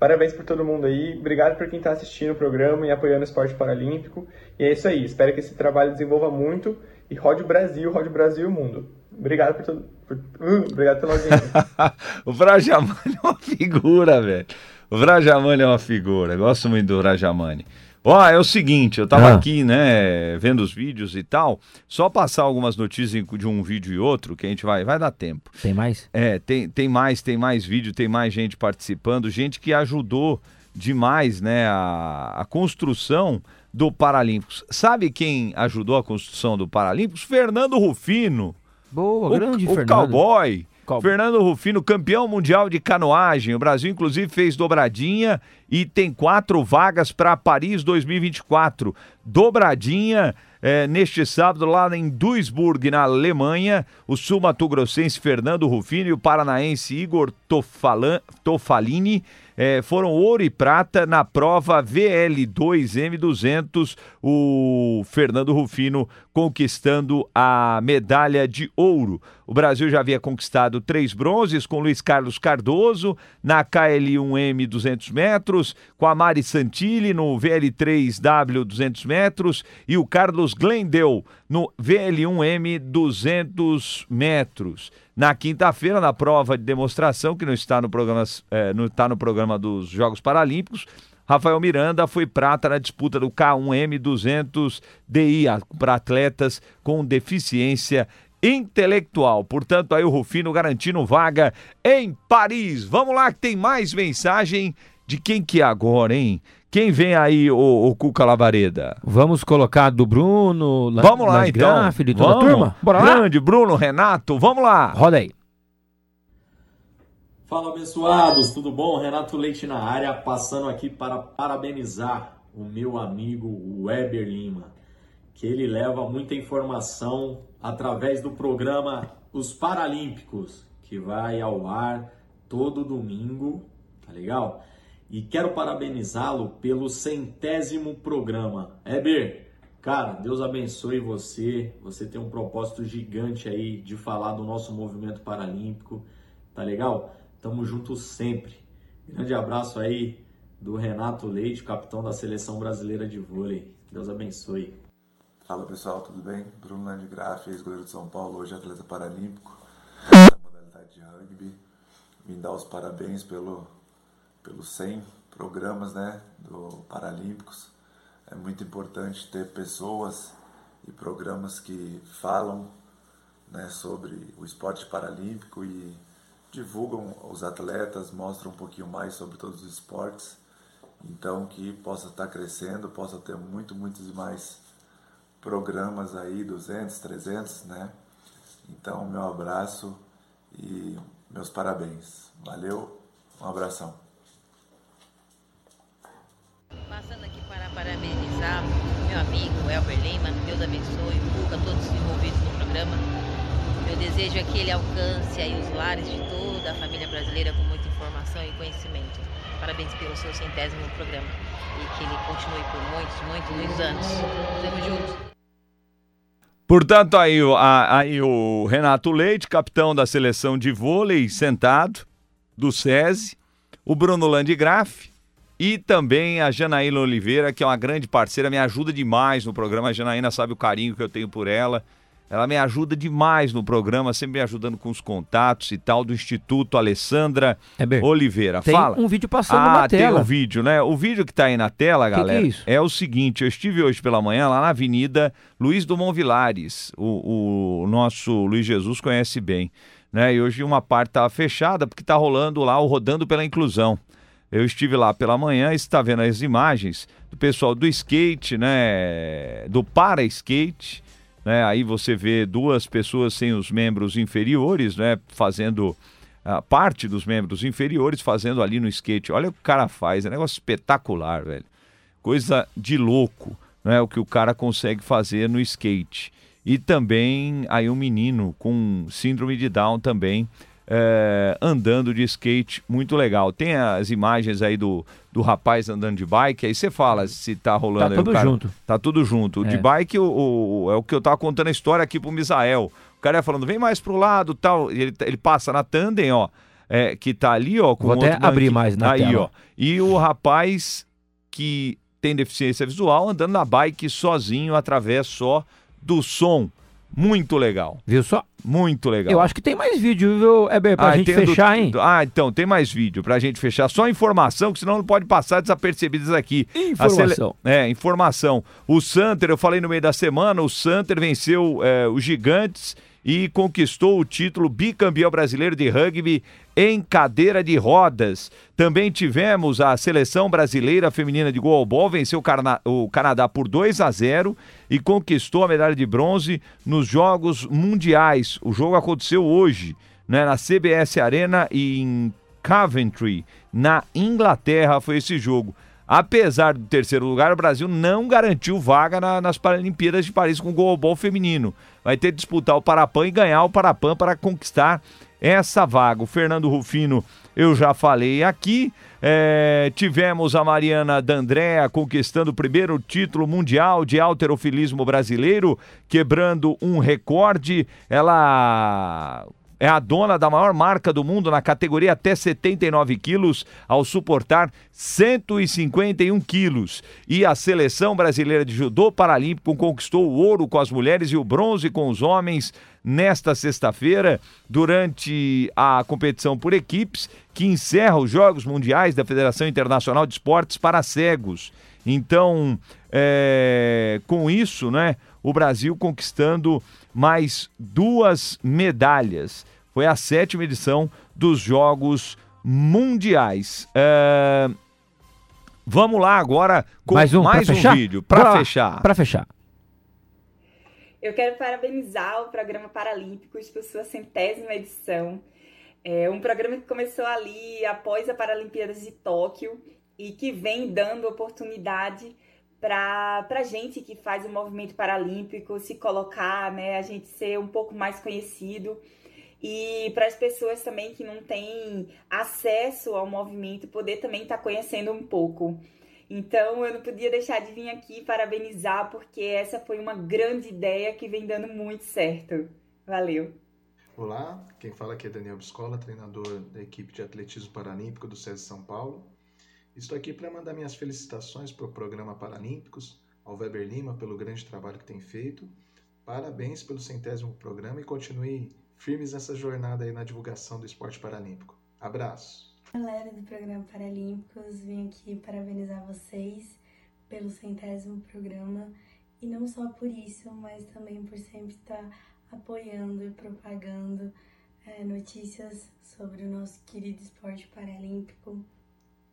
Parabéns por todo mundo aí, obrigado por quem tá assistindo o programa e apoiando o esporte paralímpico. E é isso aí, espero que esse trabalho desenvolva muito e rode o Brasil, rode o Brasil e o mundo. Obrigado por tudo. Por, uh, obrigado pela audiência. o Vrajamani é uma figura, velho. O Vrajamani é uma figura. Gosto muito do Vrajamani. Ó, é o seguinte, eu tava Ah. aqui, né, vendo os vídeos e tal. Só passar algumas notícias de um vídeo e outro, que a gente vai, vai dar tempo. Tem mais? É, tem, tem mais, tem mais vídeo, tem mais gente participando, gente que ajudou demais, né, a, a construção do Paralímpicos. Sabe quem ajudou a construção do Paralímpicos? Fernando Rufino. Boa, O, grande o Fernando. cowboy. Cowboy. Fernando Rufino, campeão mundial de canoagem. O Brasil, inclusive, fez dobradinha e tem quatro vagas para Paris 2024. Dobradinha eh, neste sábado lá em Duisburg, na Alemanha. O sul-mato-grossense Fernando Rufino e o paranaense Igor Tofalan- Tofalini eh, foram ouro e prata na prova VL2M200. O Fernando Rufino conquistando a medalha de ouro. O Brasil já havia conquistado três bronzes com Luiz Carlos Cardoso na KL1M 200 metros, com a Mari Santilli no VL3W 200 metros e o Carlos Glendel no VL1M 200 metros. Na quinta-feira, na prova de demonstração, que não está no programa, eh, não está no programa dos Jogos Paralímpicos, Rafael Miranda foi prata na disputa do K1M 200 DI para atletas com deficiência intelectual. Portanto, aí o Rufino garantindo vaga em Paris. Vamos lá que tem mais mensagem De quem que é agora, hein? Quem vem aí, o, o Cuca Lavareda? Vamos colocar do Bruno, La, Vamos lá, então. Graff, de toda Vamos. a turma? Bora lá? Grande, Bruno, Renato, vamos lá. Roda aí. Fala abençoados, tudo bom? Renato Leite na área, passando aqui para parabenizar o meu amigo Weber Lima, que ele leva muita informação através do programa Os Paralímpicos, que vai ao ar todo domingo, tá legal? E quero parabenizá-lo pelo centésimo programa. Weber, cara, Deus abençoe você, você tem um propósito gigante aí de falar do nosso movimento paralímpico, tá legal? Tamo junto sempre. Grande abraço aí do Renato Leite, capitão da seleção brasileira de vôlei. Deus abençoe. Fala pessoal, tudo bem? Bruno Landgraf, ex-goleiro de São Paulo, hoje atleta paralímpico da modalidade de rugby. Vim dar os parabéns pelo, pelos 100 programas né, do Paralímpicos. É muito importante ter pessoas e programas que falam né, sobre o esporte paralímpico e divulgam os atletas, mostram um pouquinho mais sobre todos os esportes. Então que possa estar crescendo, possa ter muito, muitos mais programas aí, 200, 300, né? Então, meu abraço e meus parabéns. Valeu, um abração. Passando aqui para parabenizar meu amigo Elber Lima, Deus abençoe, Cuca, todos envolvidos no programa. Meu desejo é que ele alcance aí os lares de toda a família brasileira com muita informação e conhecimento. Parabéns pelo seu centésimo programa e que ele continue por muitos, muitos, muitos anos. Tamo juntos. Portanto, aí, aí o Renato Leite, capitão da seleção de vôlei, sentado, do SESI, o Bruno Landgraf e também a Janaína Oliveira, que é uma grande parceira, me ajuda demais no programa. A Janaína sabe o carinho que eu tenho por ela. Ela me ajuda demais no programa, sempre me ajudando com os contatos e tal, do Instituto Alessandra Heber, Oliveira. tem Fala. um vídeo passando ah, na tem tela. um vídeo, né? O vídeo que tá aí na tela, Que que é galera, é o seguinte, eu estive hoje pela manhã lá na Avenida Luiz Dumont Vilares. O, o nosso Luiz Jesus conhece bem, né? E hoje uma parte tá fechada porque tá rolando lá o Rodando pela Inclusão. Eu estive lá pela manhã, e está vendo as imagens do pessoal do skate, né? Do para skate, né? Aí você vê duas pessoas sem os membros inferiores, né? Fazendo a parte dos membros inferiores fazendo ali no skate. Olha o que o cara faz, é um negócio espetacular, velho. Coisa de louco, né? O que o cara consegue fazer no skate. E também aí um menino com síndrome de Down também é, andando de skate, muito legal. Tem as imagens aí do, do rapaz andando de bike, aí você fala se tá rolando Tá aí o tudo cara- junto. Tá tudo junto. O É. de bike o, o- é o que eu tava contando a história aqui pro Misael. O cara ia falando, vem mais pro lado tal. E ele, ele passa na tandem, ó. é, que tá ali, ó. Com Vou até abrir mais na aí, tela, ó. E o rapaz que tem deficiência visual andando na bike sozinho, através só do som. Muito legal. Viu só? Muito legal. Eu acho que tem mais vídeo, viu, Heber, pra Ah, gente tem do- fechar, hein? Ah, então, tem mais vídeo pra gente fechar. Só informação, que senão não pode passar desapercebidas aqui. Informação. É, informação. O Santer, eu falei no meio da semana, o Santer venceu é, os gigantes e conquistou o título bicampeão brasileiro de rugby em cadeira de rodas. Também tivemos a seleção brasileira feminina de goalball, venceu o, Canadá por 2 a 0 e conquistou a medalha de bronze nos Jogos Mundiais. O jogo aconteceu hoje, né, na CBS Arena em Coventry, na Inglaterra, foi esse jogo. Apesar do terceiro lugar, o Brasil não garantiu vaga na- nas Paralimpíadas de Paris com o goalball feminino. Vai ter que disputar o Parapan e ganhar o Parapan para conquistar essa vaga. O Fernando Rufino, eu já falei aqui. É, tivemos a Mariana D'Andrea conquistando o primeiro título mundial de alterofilismo brasileiro, quebrando um recorde. Ela é a dona da maior marca do mundo na categoria até 79 quilos, ao suportar 151 quilos. E a seleção brasileira de judô paralímpico conquistou o ouro com as mulheres e o bronze com os homens nesta sexta-feira, durante a competição por equipes, que encerra os Jogos Mundiais da Federação Internacional de Esportes para Cegos. Então, é, com isso, né, o Brasil conquistando mais duas medalhas. Foi a sétima edição dos Jogos Mundiais. É, Vamos lá agora com Mais mais um um, pra fechar? vídeo para fechar. Pra fechar. Eu quero parabenizar o programa Paralímpicos por sua centésima edição. É um programa que começou ali após a Paralimpíadas de Tóquio e que vem dando oportunidade para a gente que faz o movimento paralímpico se colocar, né, a gente ser um pouco mais conhecido e para as pessoas também que não têm acesso ao movimento poder também estar conhecendo um pouco. Então eu não podia deixar de vir aqui parabenizar porque essa foi uma grande ideia que vem dando muito certo. Valeu. Olá, quem fala aqui é Daniel Biscola, treinador da equipe de atletismo paralímpico do SESI São Paulo. Estou aqui para mandar minhas felicitações para o programa Paralímpicos, ao Weber Lima pelo grande trabalho que tem feito. Parabéns pelo centésimo programa e continue firmes nessa jornada aí na divulgação do esporte paralímpico. Abraço! Galera do programa Paralímpicos, vim aqui parabenizar vocês pelo centésimo programa e não só por isso, mas também por sempre estar apoiando e propagando é, notícias sobre o nosso querido esporte paralímpico,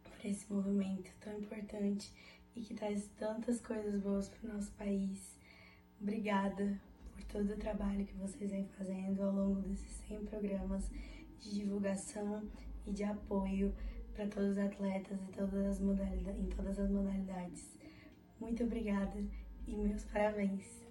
por esse movimento tão importante e que traz tantas coisas boas para o nosso país. Obrigada todo o trabalho que vocês vêm fazendo ao longo desses 100 programas de divulgação e de apoio para todos os atletas e todas as modalidades, em todas as modalidades. Muito obrigada e meus parabéns.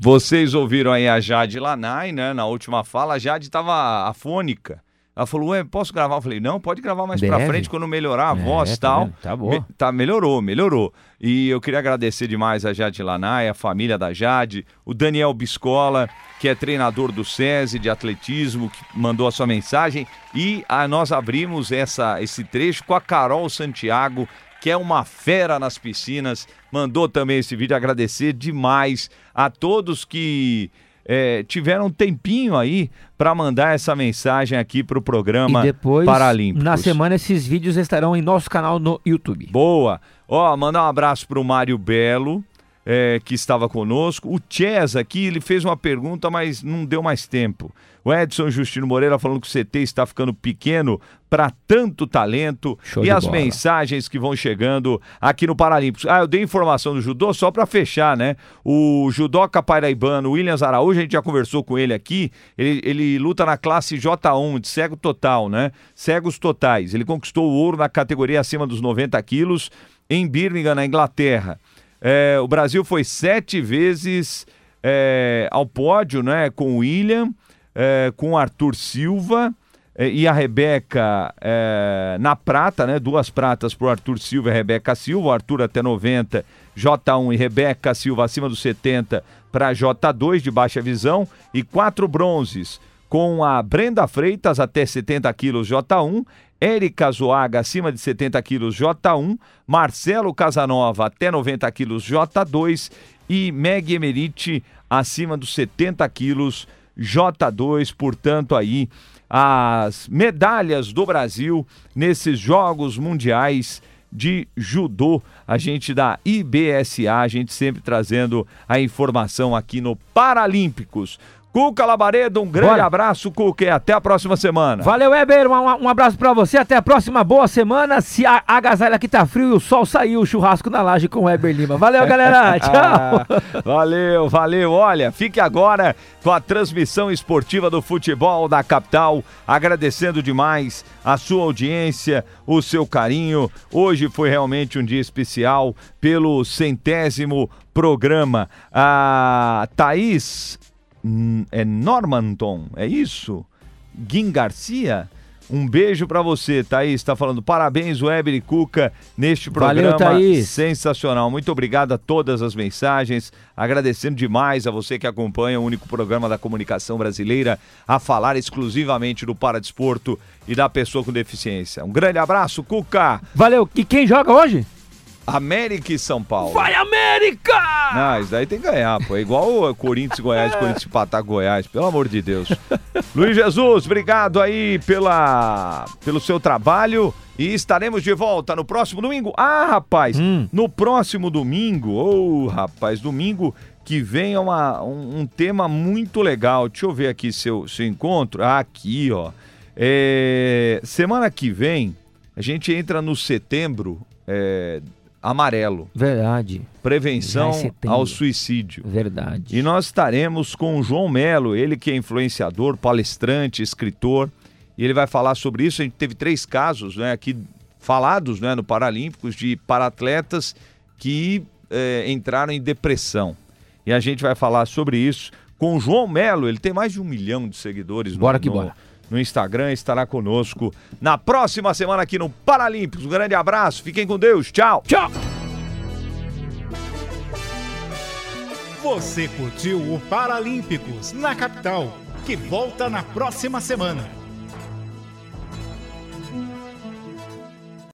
Vocês ouviram aí a Jade Lanai, né? Na última fala, a Jade estava afônica. Ela falou, ué, posso gravar? Eu falei, não, pode gravar mais pra Deve. frente quando melhorar a É, voz e tá tal. Tá boa. Me- tá, melhorou, melhorou. E eu queria agradecer demais a Jade Lanai, a família da Jade, o Daniel Biscola, que é treinador do SESI de atletismo, que mandou a sua mensagem. E a, nós abrimos essa, esse trecho com a Carol Santiago, que é uma fera nas piscinas, mandou também esse vídeo. Agradecer demais a todos que é, tiveram um tempinho aí para mandar essa mensagem aqui para o programa E depois, Paralímpicos. na semana, esses vídeos estarão em nosso canal no YouTube. Boa. Ó, mandar um abraço pro Mário Belo, é, que estava conosco. O Chess aqui, ele fez uma pergunta, mas não deu mais tempo. O Edson Justino Moreira falando que o CT está ficando pequeno para tanto talento. Show e as bola. mensagens que vão chegando aqui no Paralímpicos. Ah, eu dei informação do judô só para fechar, né? O judoca paraibano Williams Araújo, a gente já conversou com ele aqui. Ele, ele luta na classe J1, de cego total, né? Cegos totais. Ele conquistou o ouro na categoria acima dos 90 quilos em Birmingham, na Inglaterra. É, o Brasil foi sete vezes é, ao pódio, né? Com o William, é, com Arthur Silva é, e a Rebeca é, na prata, né? Duas pratas para o Arthur Silva e a Rebeca Silva. Arthur até 90, J1 e Rebeca Silva acima dos 70 para J2 de baixa visão. E quatro bronzes com a Brenda Freitas até 70 quilos J1, Érica Zoaga acima de 70 quilos J1, Marcelo Casanova até 90 quilos J2 e Meg Emerite acima dos 70 quilos J2. Portanto, aí as medalhas do Brasil nesses Jogos Mundiais de Judô, a gente da IBSA, a gente sempre trazendo a informação aqui no Paralímpicos. Cuca Labaredo, um grande Bora. abraço, Cuca, e até a próxima semana. Valeu, Weber. Um, um abraço pra você. Até a próxima. Boa semana. Se a agasalho aqui tá frio e o sol saiu, churrasco na laje com o Weber Lima. Valeu, galera. Tchau. Ah, valeu, valeu. Olha, fique agora com a transmissão esportiva do futebol da capital, agradecendo demais a sua audiência, o seu carinho. Hoje foi realmente um dia especial pelo centésimo programa. A Thaís é Normanton, é isso? Guim Garcia? Um beijo pra você, Thaís. Tá falando parabéns, Weber e Cuca, neste Valeu, programa Thaís. sensacional. Muito obrigado a todas as mensagens. Agradecendo demais a você que acompanha o único programa da comunicação brasileira a falar exclusivamente do paradesporto e da pessoa com deficiência. Um grande abraço, Cuca. Valeu. E quem joga hoje? América e São Paulo. Vai, América! Não, isso daí tem que ganhar, pô. É igual o Corinthians e Goiás, Corinthians empatar Goiás, pelo amor de Deus. Luiz Jesus, obrigado aí pela, pelo seu trabalho e estaremos de volta no próximo domingo. Ah, rapaz, no próximo domingo, ô rapaz, domingo que vem é uma, um, um tema muito legal. Deixa eu ver aqui se eu, se eu encontro. Ah, aqui, ó. É, semana que vem, a gente entra no setembro é, amarelo. Verdade. Prevenção é ao suicídio. Verdade. E nós estaremos com o João Melo, ele que é influenciador, palestrante, escritor, e ele vai falar sobre isso. A gente teve três casos né, aqui falados né, no Paralímpicos de paratletas que eh, entraram em depressão. E a gente vai falar sobre isso com o João Melo, ele tem mais de um milhão de seguidores Bora no, que no, bora. No Instagram, estará conosco na próxima semana aqui no Paralímpicos. Um grande abraço, fiquem com Deus, tchau! Tchau! Você curtiu o Paralímpicos na capital, que volta na próxima semana.